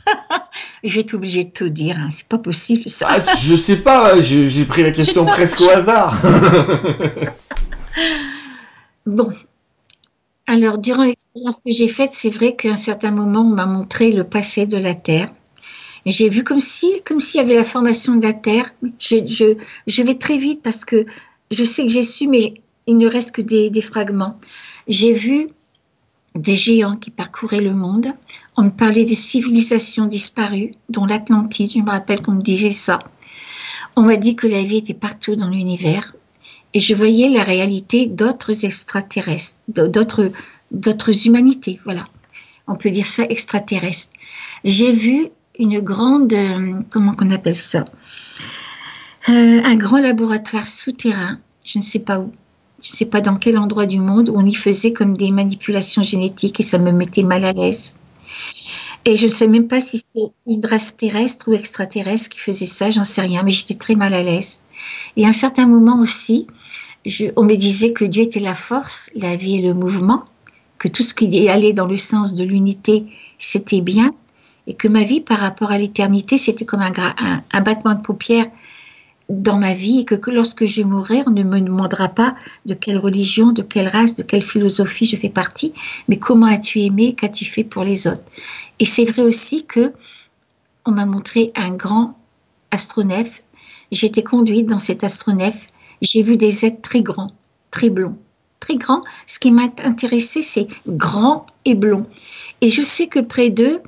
je vais être obligée de tout dire, hein. c'est pas possible ça. Ah, je sais pas, j'ai pris la question presque au hasard. bon. Alors, durant l'expérience que j'ai faite, c'est vrai qu'à un certain moment, on m'a montré le passé de la Terre. J'ai vu comme si, comme s'il y avait la formation de la Terre. Je, je, je, vais très vite parce que je sais que j'ai su, mais il ne reste que des, des fragments. J'ai vu des géants qui parcouraient le monde. On me parlait des civilisations disparues, dont l'Atlantide, je me rappelle qu'on me disait ça. On m'a dit que la vie était partout dans l'univers. Et je voyais la réalité d'autres extraterrestres, d'autres, d'autres humanités, voilà. On peut dire ça extraterrestre. J'ai vu une grande, comment qu'on appelle ça? Euh, Un grand laboratoire souterrain, je ne sais pas où, je ne sais pas dans quel endroit du monde, où on y faisait comme des manipulations génétiques et ça me mettait mal à l'aise. Et je ne sais même pas si c'est une race terrestre ou extraterrestre qui faisait ça, j'en sais rien, mais j'étais très mal à l'aise. Et à un certain moment aussi, on me disait que Dieu était la force, la vie et le mouvement, que tout ce qui allait dans le sens de l'unité, c'était bien, et que ma vie par rapport à l'éternité, c'était comme un, un battement de paupières dans ma vie et que, lorsque je mourrai, on ne me demandera pas de quelle religion, de quelle race, de quelle philosophie je fais partie, mais comment as-tu aimé, qu'as-tu fait pour les autres? Et c'est vrai aussi que on m'a montré un grand astronef. Été conduite dans cet astronef. J'ai vu des êtres très grands, très blonds, très grands. Ce qui m'a intéressé, c'est grand et blond. Et je sais que près d'eux,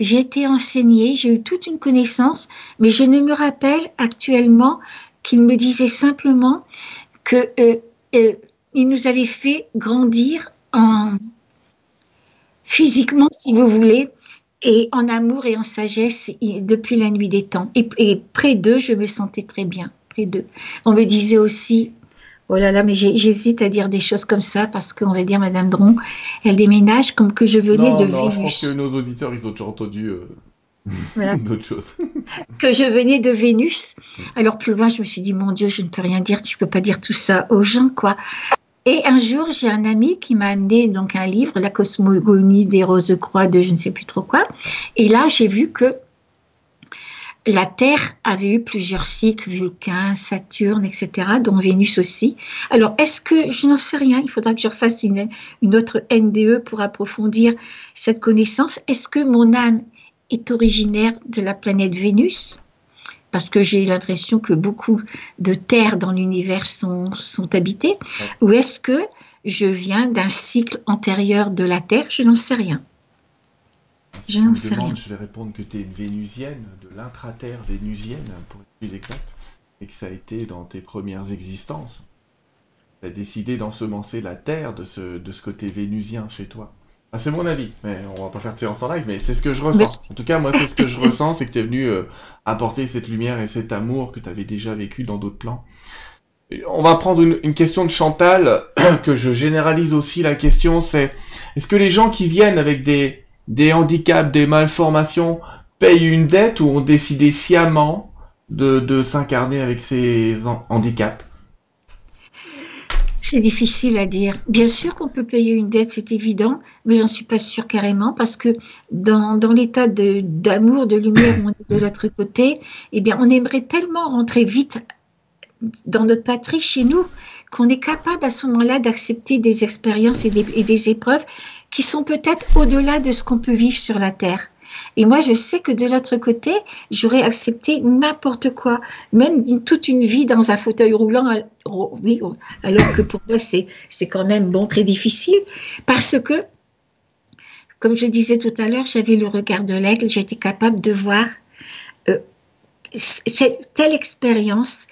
j'ai été enseignée, j'ai eu toute une connaissance, mais je ne me rappelle actuellement qu'il me disait simplement que euh, euh, il nous avait fait grandir en physiquement, si vous voulez, et en amour et en sagesse depuis la nuit des temps. Et, et près d'eux, je me sentais très bien. Près d'eux. On me disait aussi, Oh là là, mais j'hésite à dire des choses comme ça parce qu'on va dire Madame Dron, elle déménage comme que je venais de non, Vénus. Je pense que nos auditeurs, ils ont déjà entendu euh, d'autres choses. que je venais de Vénus. Alors plus loin, je me suis dit, mon Dieu, je ne peux rien dire, tu peux pas dire tout ça aux gens, quoi. Et un jour, j'ai un ami qui m'a amené donc un livre, La cosmogonie des roses-croix de je ne sais plus trop quoi. Et là, j'ai vu que la Terre avait eu plusieurs cycles, Vulcain, Saturne, etc., dont Vénus aussi. Alors, est-ce que, je n'en sais rien, il faudra que je refasse une, une autre NDE pour approfondir cette connaissance. Est-ce que mon âme est originaire de la planète Vénus? Parce que j'ai l'impression que beaucoup de terres dans l'univers sont, sont habitées, ou est-ce que je viens d'un cycle antérieur de la Terre? Je n'en sais rien. Je n'en sais rien. Je vais répondre que tu es une vénusienne, de l'intraterre vénusienne, pour être plus exact, et que ça a été dans tes premières existences. Tu as décidé d'ensemencer la terre de ce, de ce côté vénusien chez toi. Ah, c'est mon avis, mais on va pas faire de séance en live, mais c'est ce que je ressens. En tout cas, moi, c'est ce que je ressens, c'est que tu es venu euh, apporter cette lumière et cet amour que tu avais déjà vécu dans d'autres plans. on va prendre une, question de Chantal, que je généralise aussi. La question c'est, est-ce que les gens qui viennent avec des, des handicaps, des malformations, payent une dette ou ont décidé sciemment de, de s'incarner avec ces handicaps c'est difficile à dire. Bien sûr qu'on peut payer une dette, c'est évident, mais j'en suis pas sûre carrément parce que dans, dans l'état d'amour, de, lumière où on est de l'autre côté, eh bien, on aimerait tellement rentrer vite dans notre patrie, chez nous, qu'on est capable à ce moment-là d'accepter des expériences et des, épreuves qui sont peut-être au-delà de ce qu'on peut vivre sur la Terre. Et moi, je sais que de l'autre côté, j'aurais accepté n'importe quoi, même toute une vie dans un fauteuil roulant. Oui, alors que pour moi, c'est, quand même bon, très difficile, parce que, comme je disais tout à l'heure, j'avais le regard de l'aigle, j'étais capable de voir euh, telle expérience,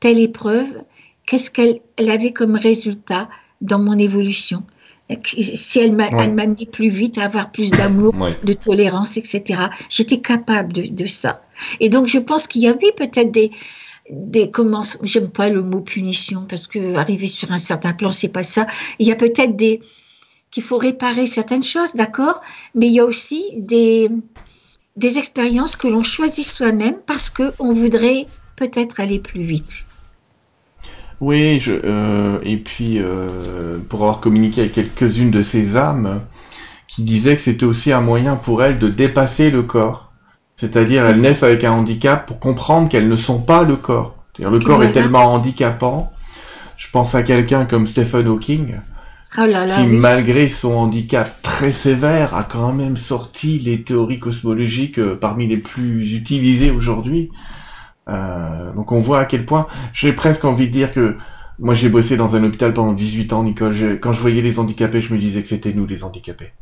telle épreuve, qu'est-ce qu'elle avait comme résultat dans mon évolution? Si elle m'a amené plus vite à avoir plus d'amour, de tolérance, etc. J'étais capable de, ça. Et donc, je pense qu'il y a, oui, peut-être des, des comment, j'aime pas le mot punition parce que arriver sur un certain plan, c'est pas ça. Il y a peut-être des, qu'il faut réparer certaines choses, d'accord, mais il y a aussi des, des expériences que l'on choisit soi-même parce que on voudrait peut-être aller plus vite. Oui, je, euh, et puis euh, pour avoir communiqué avec quelques-unes de ces âmes qui disaient que c'était aussi un moyen pour elles de dépasser le corps. C'est-à-dire elles naissent avec un handicap pour comprendre qu'elles ne sont pas le corps. le corps est tellement handicapant. Je pense à quelqu'un comme Stephen Hawking, oh qui malgré son handicap très sévère a quand même sorti les théories cosmologiques euh, parmi les plus utilisées aujourd'hui. Euh, donc on voit à quel point j'ai presque envie de dire que moi j'ai bossé dans un hôpital pendant 18 ans, Nicole. quand je voyais les handicapés, je me disais que c'était nous les handicapés.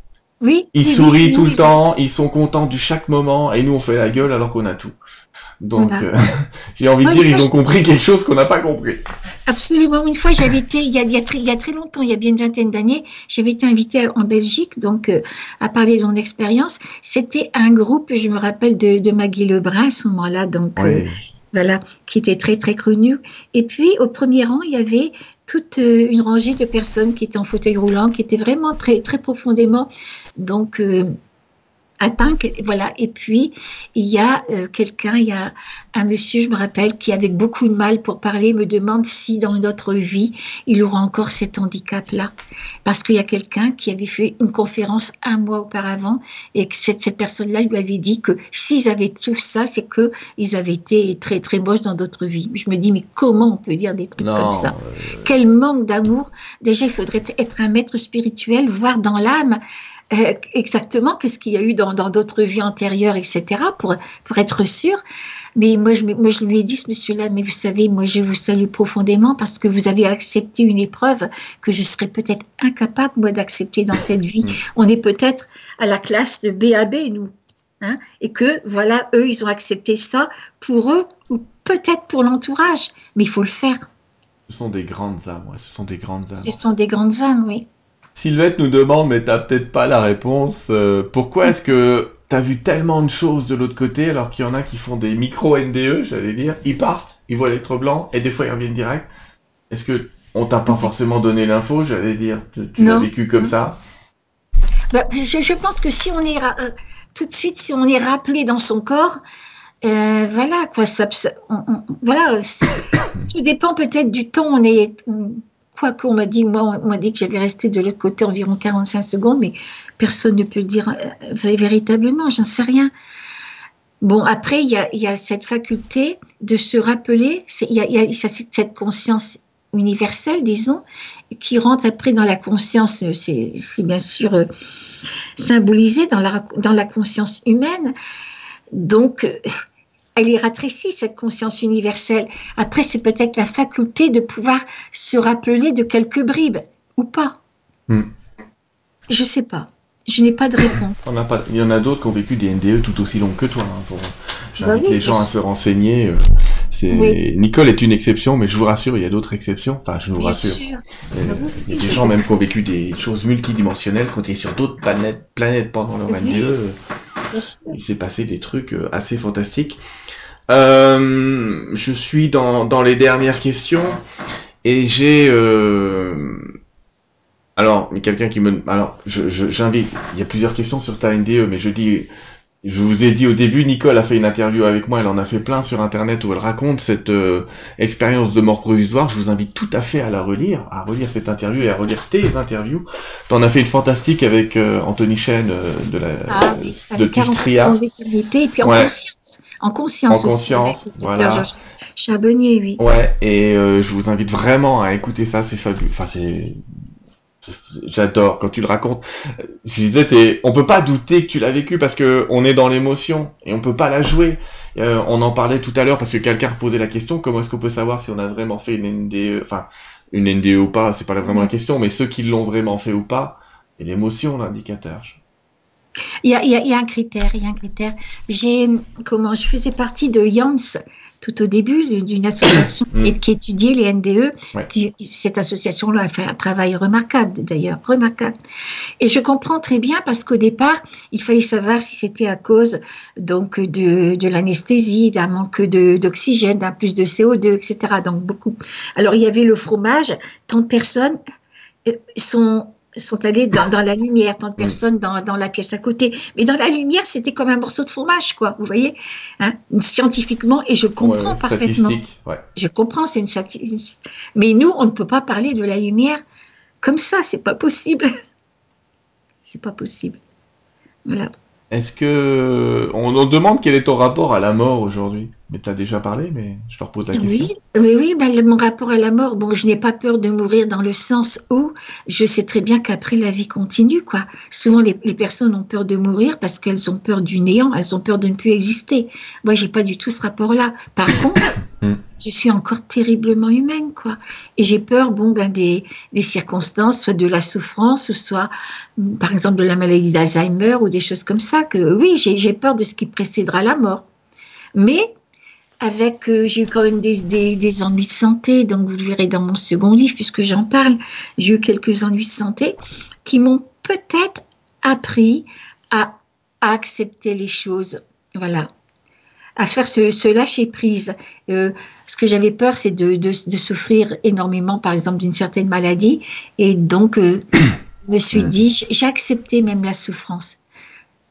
Oui. Ils sourient tout le temps, ils sont contents du chaque moment, et nous on fait la gueule alors qu'on a tout. Donc euh, j'ai envie de dire, ils ont compris quelque chose qu'on n'a pas compris. Absolument. Une fois, j'avais été, il y, a, il, y a très, il y a très longtemps, il y a bien une vingtaine d'années, j'avais été invitée en Belgique, donc euh, à parler de mon expérience. C'était un groupe, je me rappelle de, de Maggie Lebrun à ce moment-là, donc voilà, qui était très très connu. Et puis au premier rang, il y avait toute euh, une rangée de personnes qui étaient en fauteuil roulant, qui étaient vraiment très très profondément donc euh, atteint. Voilà. Et puis, il y a euh, quelqu'un, il y a un monsieur, je me rappelle, qui avec beaucoup de mal pour parler me demande si dans une autre vie, il aura encore cet handicap-là. Parce qu'il y a quelqu'un qui avait fait une conférence un mois auparavant et que cette, cette personne-là lui avait dit que s'ils avaient tout ça, c'est que ils avaient été très, très moches dans d'autres vies. Je me dis, mais comment on peut dire des trucs comme ça? Euh, Quel manque d'amour. Déjà, il faudrait être un maître spirituel, voir dans l'âme euh, exactement qu'est-ce qu'il y a eu dans d'autres vies antérieures, etc., pour, pour être sûr. Mais moi je, moi, je lui ai dit, ce monsieur-là, mais vous savez, moi, je vous salue profondément parce que vous avez accepté une épreuve que je serais peut-être incapable, moi, d'accepter dans cette vie. Mm. On est peut-être à la classe de BAB, nous. Hein, et que, voilà, eux, ils ont accepté ça pour eux ou peut-être pour l'entourage. Mais il faut le faire. Ce sont des grandes âmes, ouais, ce sont des grandes âmes. Ce sont des grandes âmes, oui. Sylvette nous demande, mais t'as peut-être pas la réponse, euh, pourquoi est-ce que t'as vu tellement de choses de l'autre côté alors qu'il y en a qui font des micro-NDE, j'allais dire, ils partent, ils voient l'électro blanc et des fois ils reviennent direct. Est-ce que on t'a pas forcément donné l'info, j'allais dire, tu, l'as vécu comme ça? Bah, je, pense que si on est euh, tout de suite, si on est rappelé dans son corps, euh, voilà quoi, ça, voilà, tout dépend peut-être du temps. On est, quoi qu'on m'a dit, moi, on m'a dit que j'allais rester de l'autre côté environ 45 secondes, mais personne ne peut le dire euh, véritablement, j'en sais rien. Bon, après, il y a, cette faculté de se rappeler, il y a, cette conscience universelle, disons, qui rentre après dans la conscience, euh, c'est bien sûr euh, symbolisé dans la, dans la conscience humaine. Donc, elle est rétrécie, cette conscience universelle. Après, c'est peut-être la faculté de pouvoir se rappeler de quelques bribes, ou pas. Hmm. Je sais pas. Je n'ai pas de réponse. On a pas... Il y en a d'autres qui ont vécu des NDE tout aussi longs que toi. Hein, J'invite bah les gens à se renseigner. Euh, c'est... Nicole est une exception, mais je vous rassure, il y a d'autres exceptions. Enfin, je vous rassure. Euh, il y a des gens même qui ont vécu des choses multidimensionnelles, qui ont été sur d'autres planètes, planètes pendant leur NDE. Il s'est passé des trucs euh, assez fantastiques. Euh, je suis dans, dans les dernières questions. Et j'ai euh... alors, quelqu'un qui me alors je j'invite, il y a plusieurs questions sur ta NDE, mais je dis je vous ai dit au début, Nicole a fait une interview avec moi, elle en a fait plein sur internet où elle raconte cette euh, expérience de mort provisoire. Je vous invite tout à fait à la relire, à relire cette interview et à relire tes interviews. T'en as fait une fantastique avec euh, Anthony Chen euh, de la ah, de Tistria. Et puis en conscience, en conscience. En conscience, voilà. Charbonnier, oui. Ouais, et je vous invite vraiment à écouter ça, c'est fabuleux. Enfin, c'est J'adore quand tu le racontes. Je disais, t'es... on peut pas douter que tu l'as vécu parce que on est dans l'émotion et on peut pas la jouer. Euh, on en parlait tout à l'heure parce que quelqu'un posait la question comment est-ce qu'on peut savoir si on a vraiment fait une NDE, enfin une NDE ou pas, c'est pas vraiment la question, mais ceux qui l'ont vraiment fait ou pas, c'est l'émotion l'indicateur. Il y, a, il, y a, un critère, il y a un critère. J'ai comment je faisais partie de Jans tout au début d'une association mm. qui étudiait les NDE. cette association-là a fait un travail remarquable, d'ailleurs, remarquable. Et je comprends très bien parce qu'au départ, il fallait savoir si c'était à cause donc de, de l'anesthésie, d'un manque d'oxygène, d'un plus de CO2, etc. Donc beaucoup. Alors il y avait le fromage. Tant de personnes euh, sont sont allés dans, la lumière, tant de personnes dans, dans, la pièce à côté. Mais dans la lumière, c'était comme un morceau de fromage, quoi. Vous voyez, hein, scientifiquement, et je comprends parfaitement. Ouais. Je comprends, c'est une statistique. Mais nous, on ne peut pas parler de la lumière comme ça. C'est pas possible. c'est pas possible. Voilà. Est-ce que on, demande quel est ton rapport à la mort aujourd'hui? Mais tu as déjà parlé, mais je te repose la question. Oui, oui, oui mon rapport à la mort, bon, je n'ai pas peur de mourir dans le sens où je sais très bien qu'après la vie continue, quoi. Souvent les, personnes ont peur de mourir parce qu'elles ont peur du néant, elles ont peur de ne plus exister. Moi, j'ai pas du tout ce rapport-là. Par contre, hmm. je suis encore terriblement humaine, quoi. Et j'ai peur, bon, ben des, des circonstances, soit de la souffrance, ou soit, par exemple, de la maladie d'Alzheimer ou des choses comme ça que oui, j'ai peur de ce qui précédera la mort. Mais avec, euh, j'ai eu quand même des, des, ennuis de santé, donc vous le verrez dans mon second livre puisque j'en parle. J'ai eu quelques ennuis de santé qui m'ont peut-être appris à, accepter les choses. Voilà. À faire ce, lâcher prise. Euh, ce que j'avais peur, c'est de, de, souffrir énormément, par exemple, d'une certaine maladie. Et donc, euh, je me suis dit, j'ai accepté même la souffrance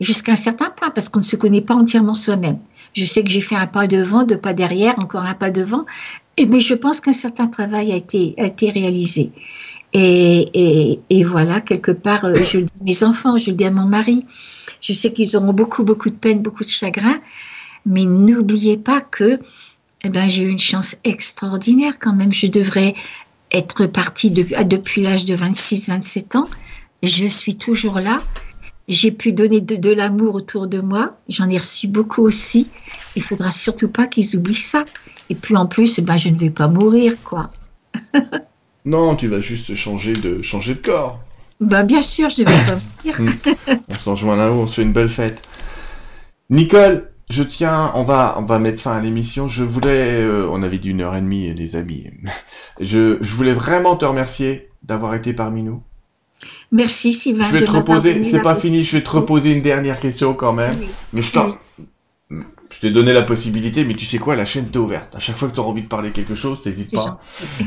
jusqu'à un certain point, parce qu'on ne se connaît pas entièrement soi-même. Je sais que j'ai fait un pas devant, deux pas derrière, encore un pas devant, mais je pense qu'un certain travail a été, réalisé. Et, et, et, voilà, quelque part, euh, je le dis à mes enfants, je le dis à mon mari, je sais qu'ils auront beaucoup, beaucoup de peine, beaucoup de chagrin, mais n'oubliez pas que eh ben, j'ai eu une chance extraordinaire quand même. Je devrais être partie depuis l'âge de 26-27 ans. Je suis toujours là j'ai pu donner de, l'amour autour de moi. J'en ai reçu beaucoup aussi. Il faudra surtout pas qu'ils oublient ça. Et puis en plus, ben, je ne vais pas mourir, quoi. non, tu vas juste changer de, changer de corps. Ben, bien sûr, je ne vais pas mourir. Hmm. on s'en joint là-haut, on se fait une belle fête. Nicole, je tiens, on va, on va mettre fin à l'émission. Je voulais, euh, on avait dit une heure et demie, les amis. Je, je voulais vraiment te remercier d'avoir été parmi nous. Merci Sylvain. Je vais te reposer, c'est pas fini, je vais te reposer une dernière question quand même. Mais je t'en... Je t'ai donné la possibilité, mais tu sais quoi, la chaîne t'est ouverte. À chaque fois que tu auras envie de parler quelque chose, t'hésites pas.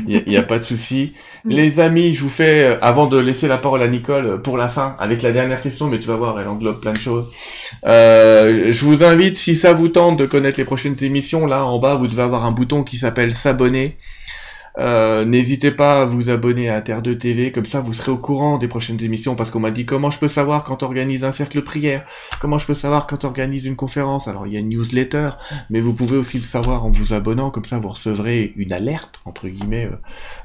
Il n'y a, pas de souci. Les amis, je vous fais, euh, avant de laisser la parole à Nicole euh, pour la fin, avec la dernière question, mais tu vas voir, elle englobe plein de choses. Euh, je vous invite, si ça vous tente de connaître les prochaines émissions, là en bas, vous devez avoir un bouton qui s'appelle s'abonner. Euh, n'hésitez pas à vous abonner à Terre 2 TV, comme ça vous serez au courant des prochaines émissions, parce qu'on m'a dit comment je peux savoir quand on organise un cercle prière, comment je peux savoir quand on organise une conférence? Alors il y a une newsletter, mais vous pouvez aussi le savoir en vous abonnant, comme ça vous recevrez une alerte, entre guillemets, euh,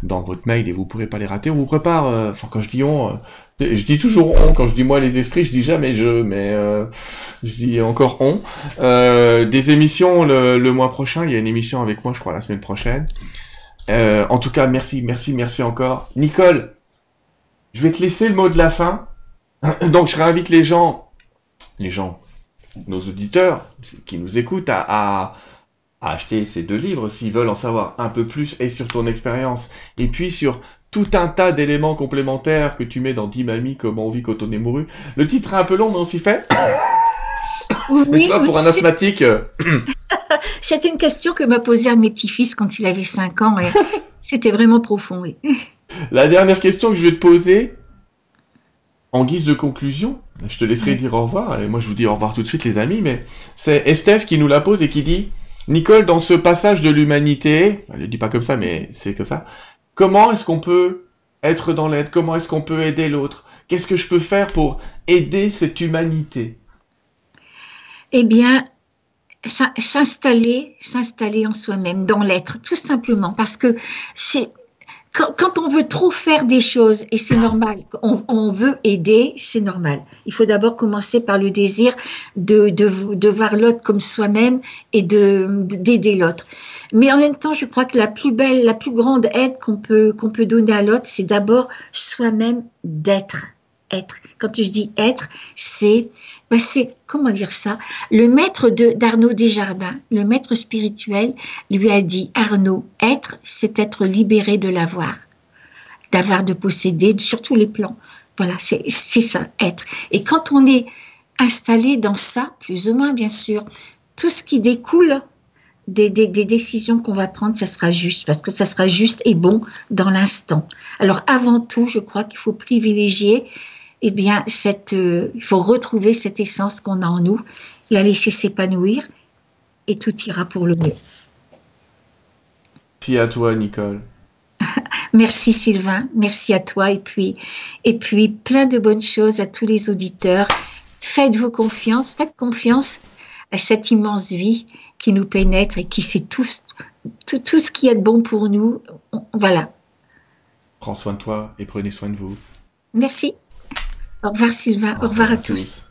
dans votre mail et vous pourrez pas les rater. On vous prépare, euh, enfin quand je dis on, je dis toujours on, quand je dis moi les esprits, je dis jamais je, mais je dis encore on. des émissions le, le mois prochain, il y a une émission avec moi je crois la semaine prochaine. Euh, en tout cas, merci, merci, merci encore. Nicole, je vais te laisser le mot de la fin. Donc, je réinvite les gens, les gens, nos auditeurs qui nous écoutent à, à, acheter ces deux livres s'ils veulent en savoir un peu plus et sur ton expérience. Et puis sur tout un tas d'éléments complémentaires que tu mets dans 10 mamies, comment on vit quand on est mouru. Le titre est un peu long, mais on s'y fait. Oui, toi, pour un asthmatique. Euh, C'est une question que m'a posée un de mes petits-fils quand il avait 5 ans. C'était vraiment profond, oui. La dernière question que je vais te poser, en guise de conclusion, je te laisserai dire au revoir, et moi je vous dis au revoir tout de suite les amis, mais c'est Estef qui nous la pose et qui dit, Nicole, dans ce passage de l'humanité, elle ne dit pas comme ça, mais c'est comme ça, comment est-ce qu'on peut être dans l'aide? Comment est-ce qu'on peut aider l'autre? Qu'est-ce que je peux faire pour aider cette humanité? Eh bien, s'installer, s'installer en soi-même, dans l'être, tout simplement, parce que c'est quand, on veut trop faire des choses, et c'est normal, on, veut aider, c'est normal. Il faut d'abord commencer par le désir de, de, voir l'autre comme soi-même et de d'aider l'autre. Mais en même temps, je crois que la plus belle, la plus grande aide qu'on peut donner à l'autre, c'est d'abord soi-même d'être être. Quand je dis être, c'est, ben c'est, comment dire ça? Le maître de, d'Arnaud Desjardins, le maître spirituel, lui a dit, Arnaud, être, c'est être libéré de l'avoir, d'avoir, de posséder, sur tous les plans. Voilà, c'est, ça, être. Et quand on est installé dans ça, plus ou moins, bien sûr, tout ce qui découle des, décisions qu'on va prendre, ça sera juste, parce que ça sera juste et bon dans l'instant. Alors avant tout, je crois qu'il faut privilégier eh bien, cette, euh, il faut retrouver cette essence qu'on a en nous, la laisser s'épanouir et tout ira pour le mieux. Merci à toi, Nicole. merci Sylvain, merci à toi et puis, et puis plein de bonnes choses à tous les auditeurs. Faites-vous confiance, faites confiance à cette immense vie qui nous pénètre et qui sait tout, tout, tout ce qui est bon pour nous. Voilà. Prends soin de toi et prenez soin de vous. Merci. Au revoir Sylvain, au revoir, à tous.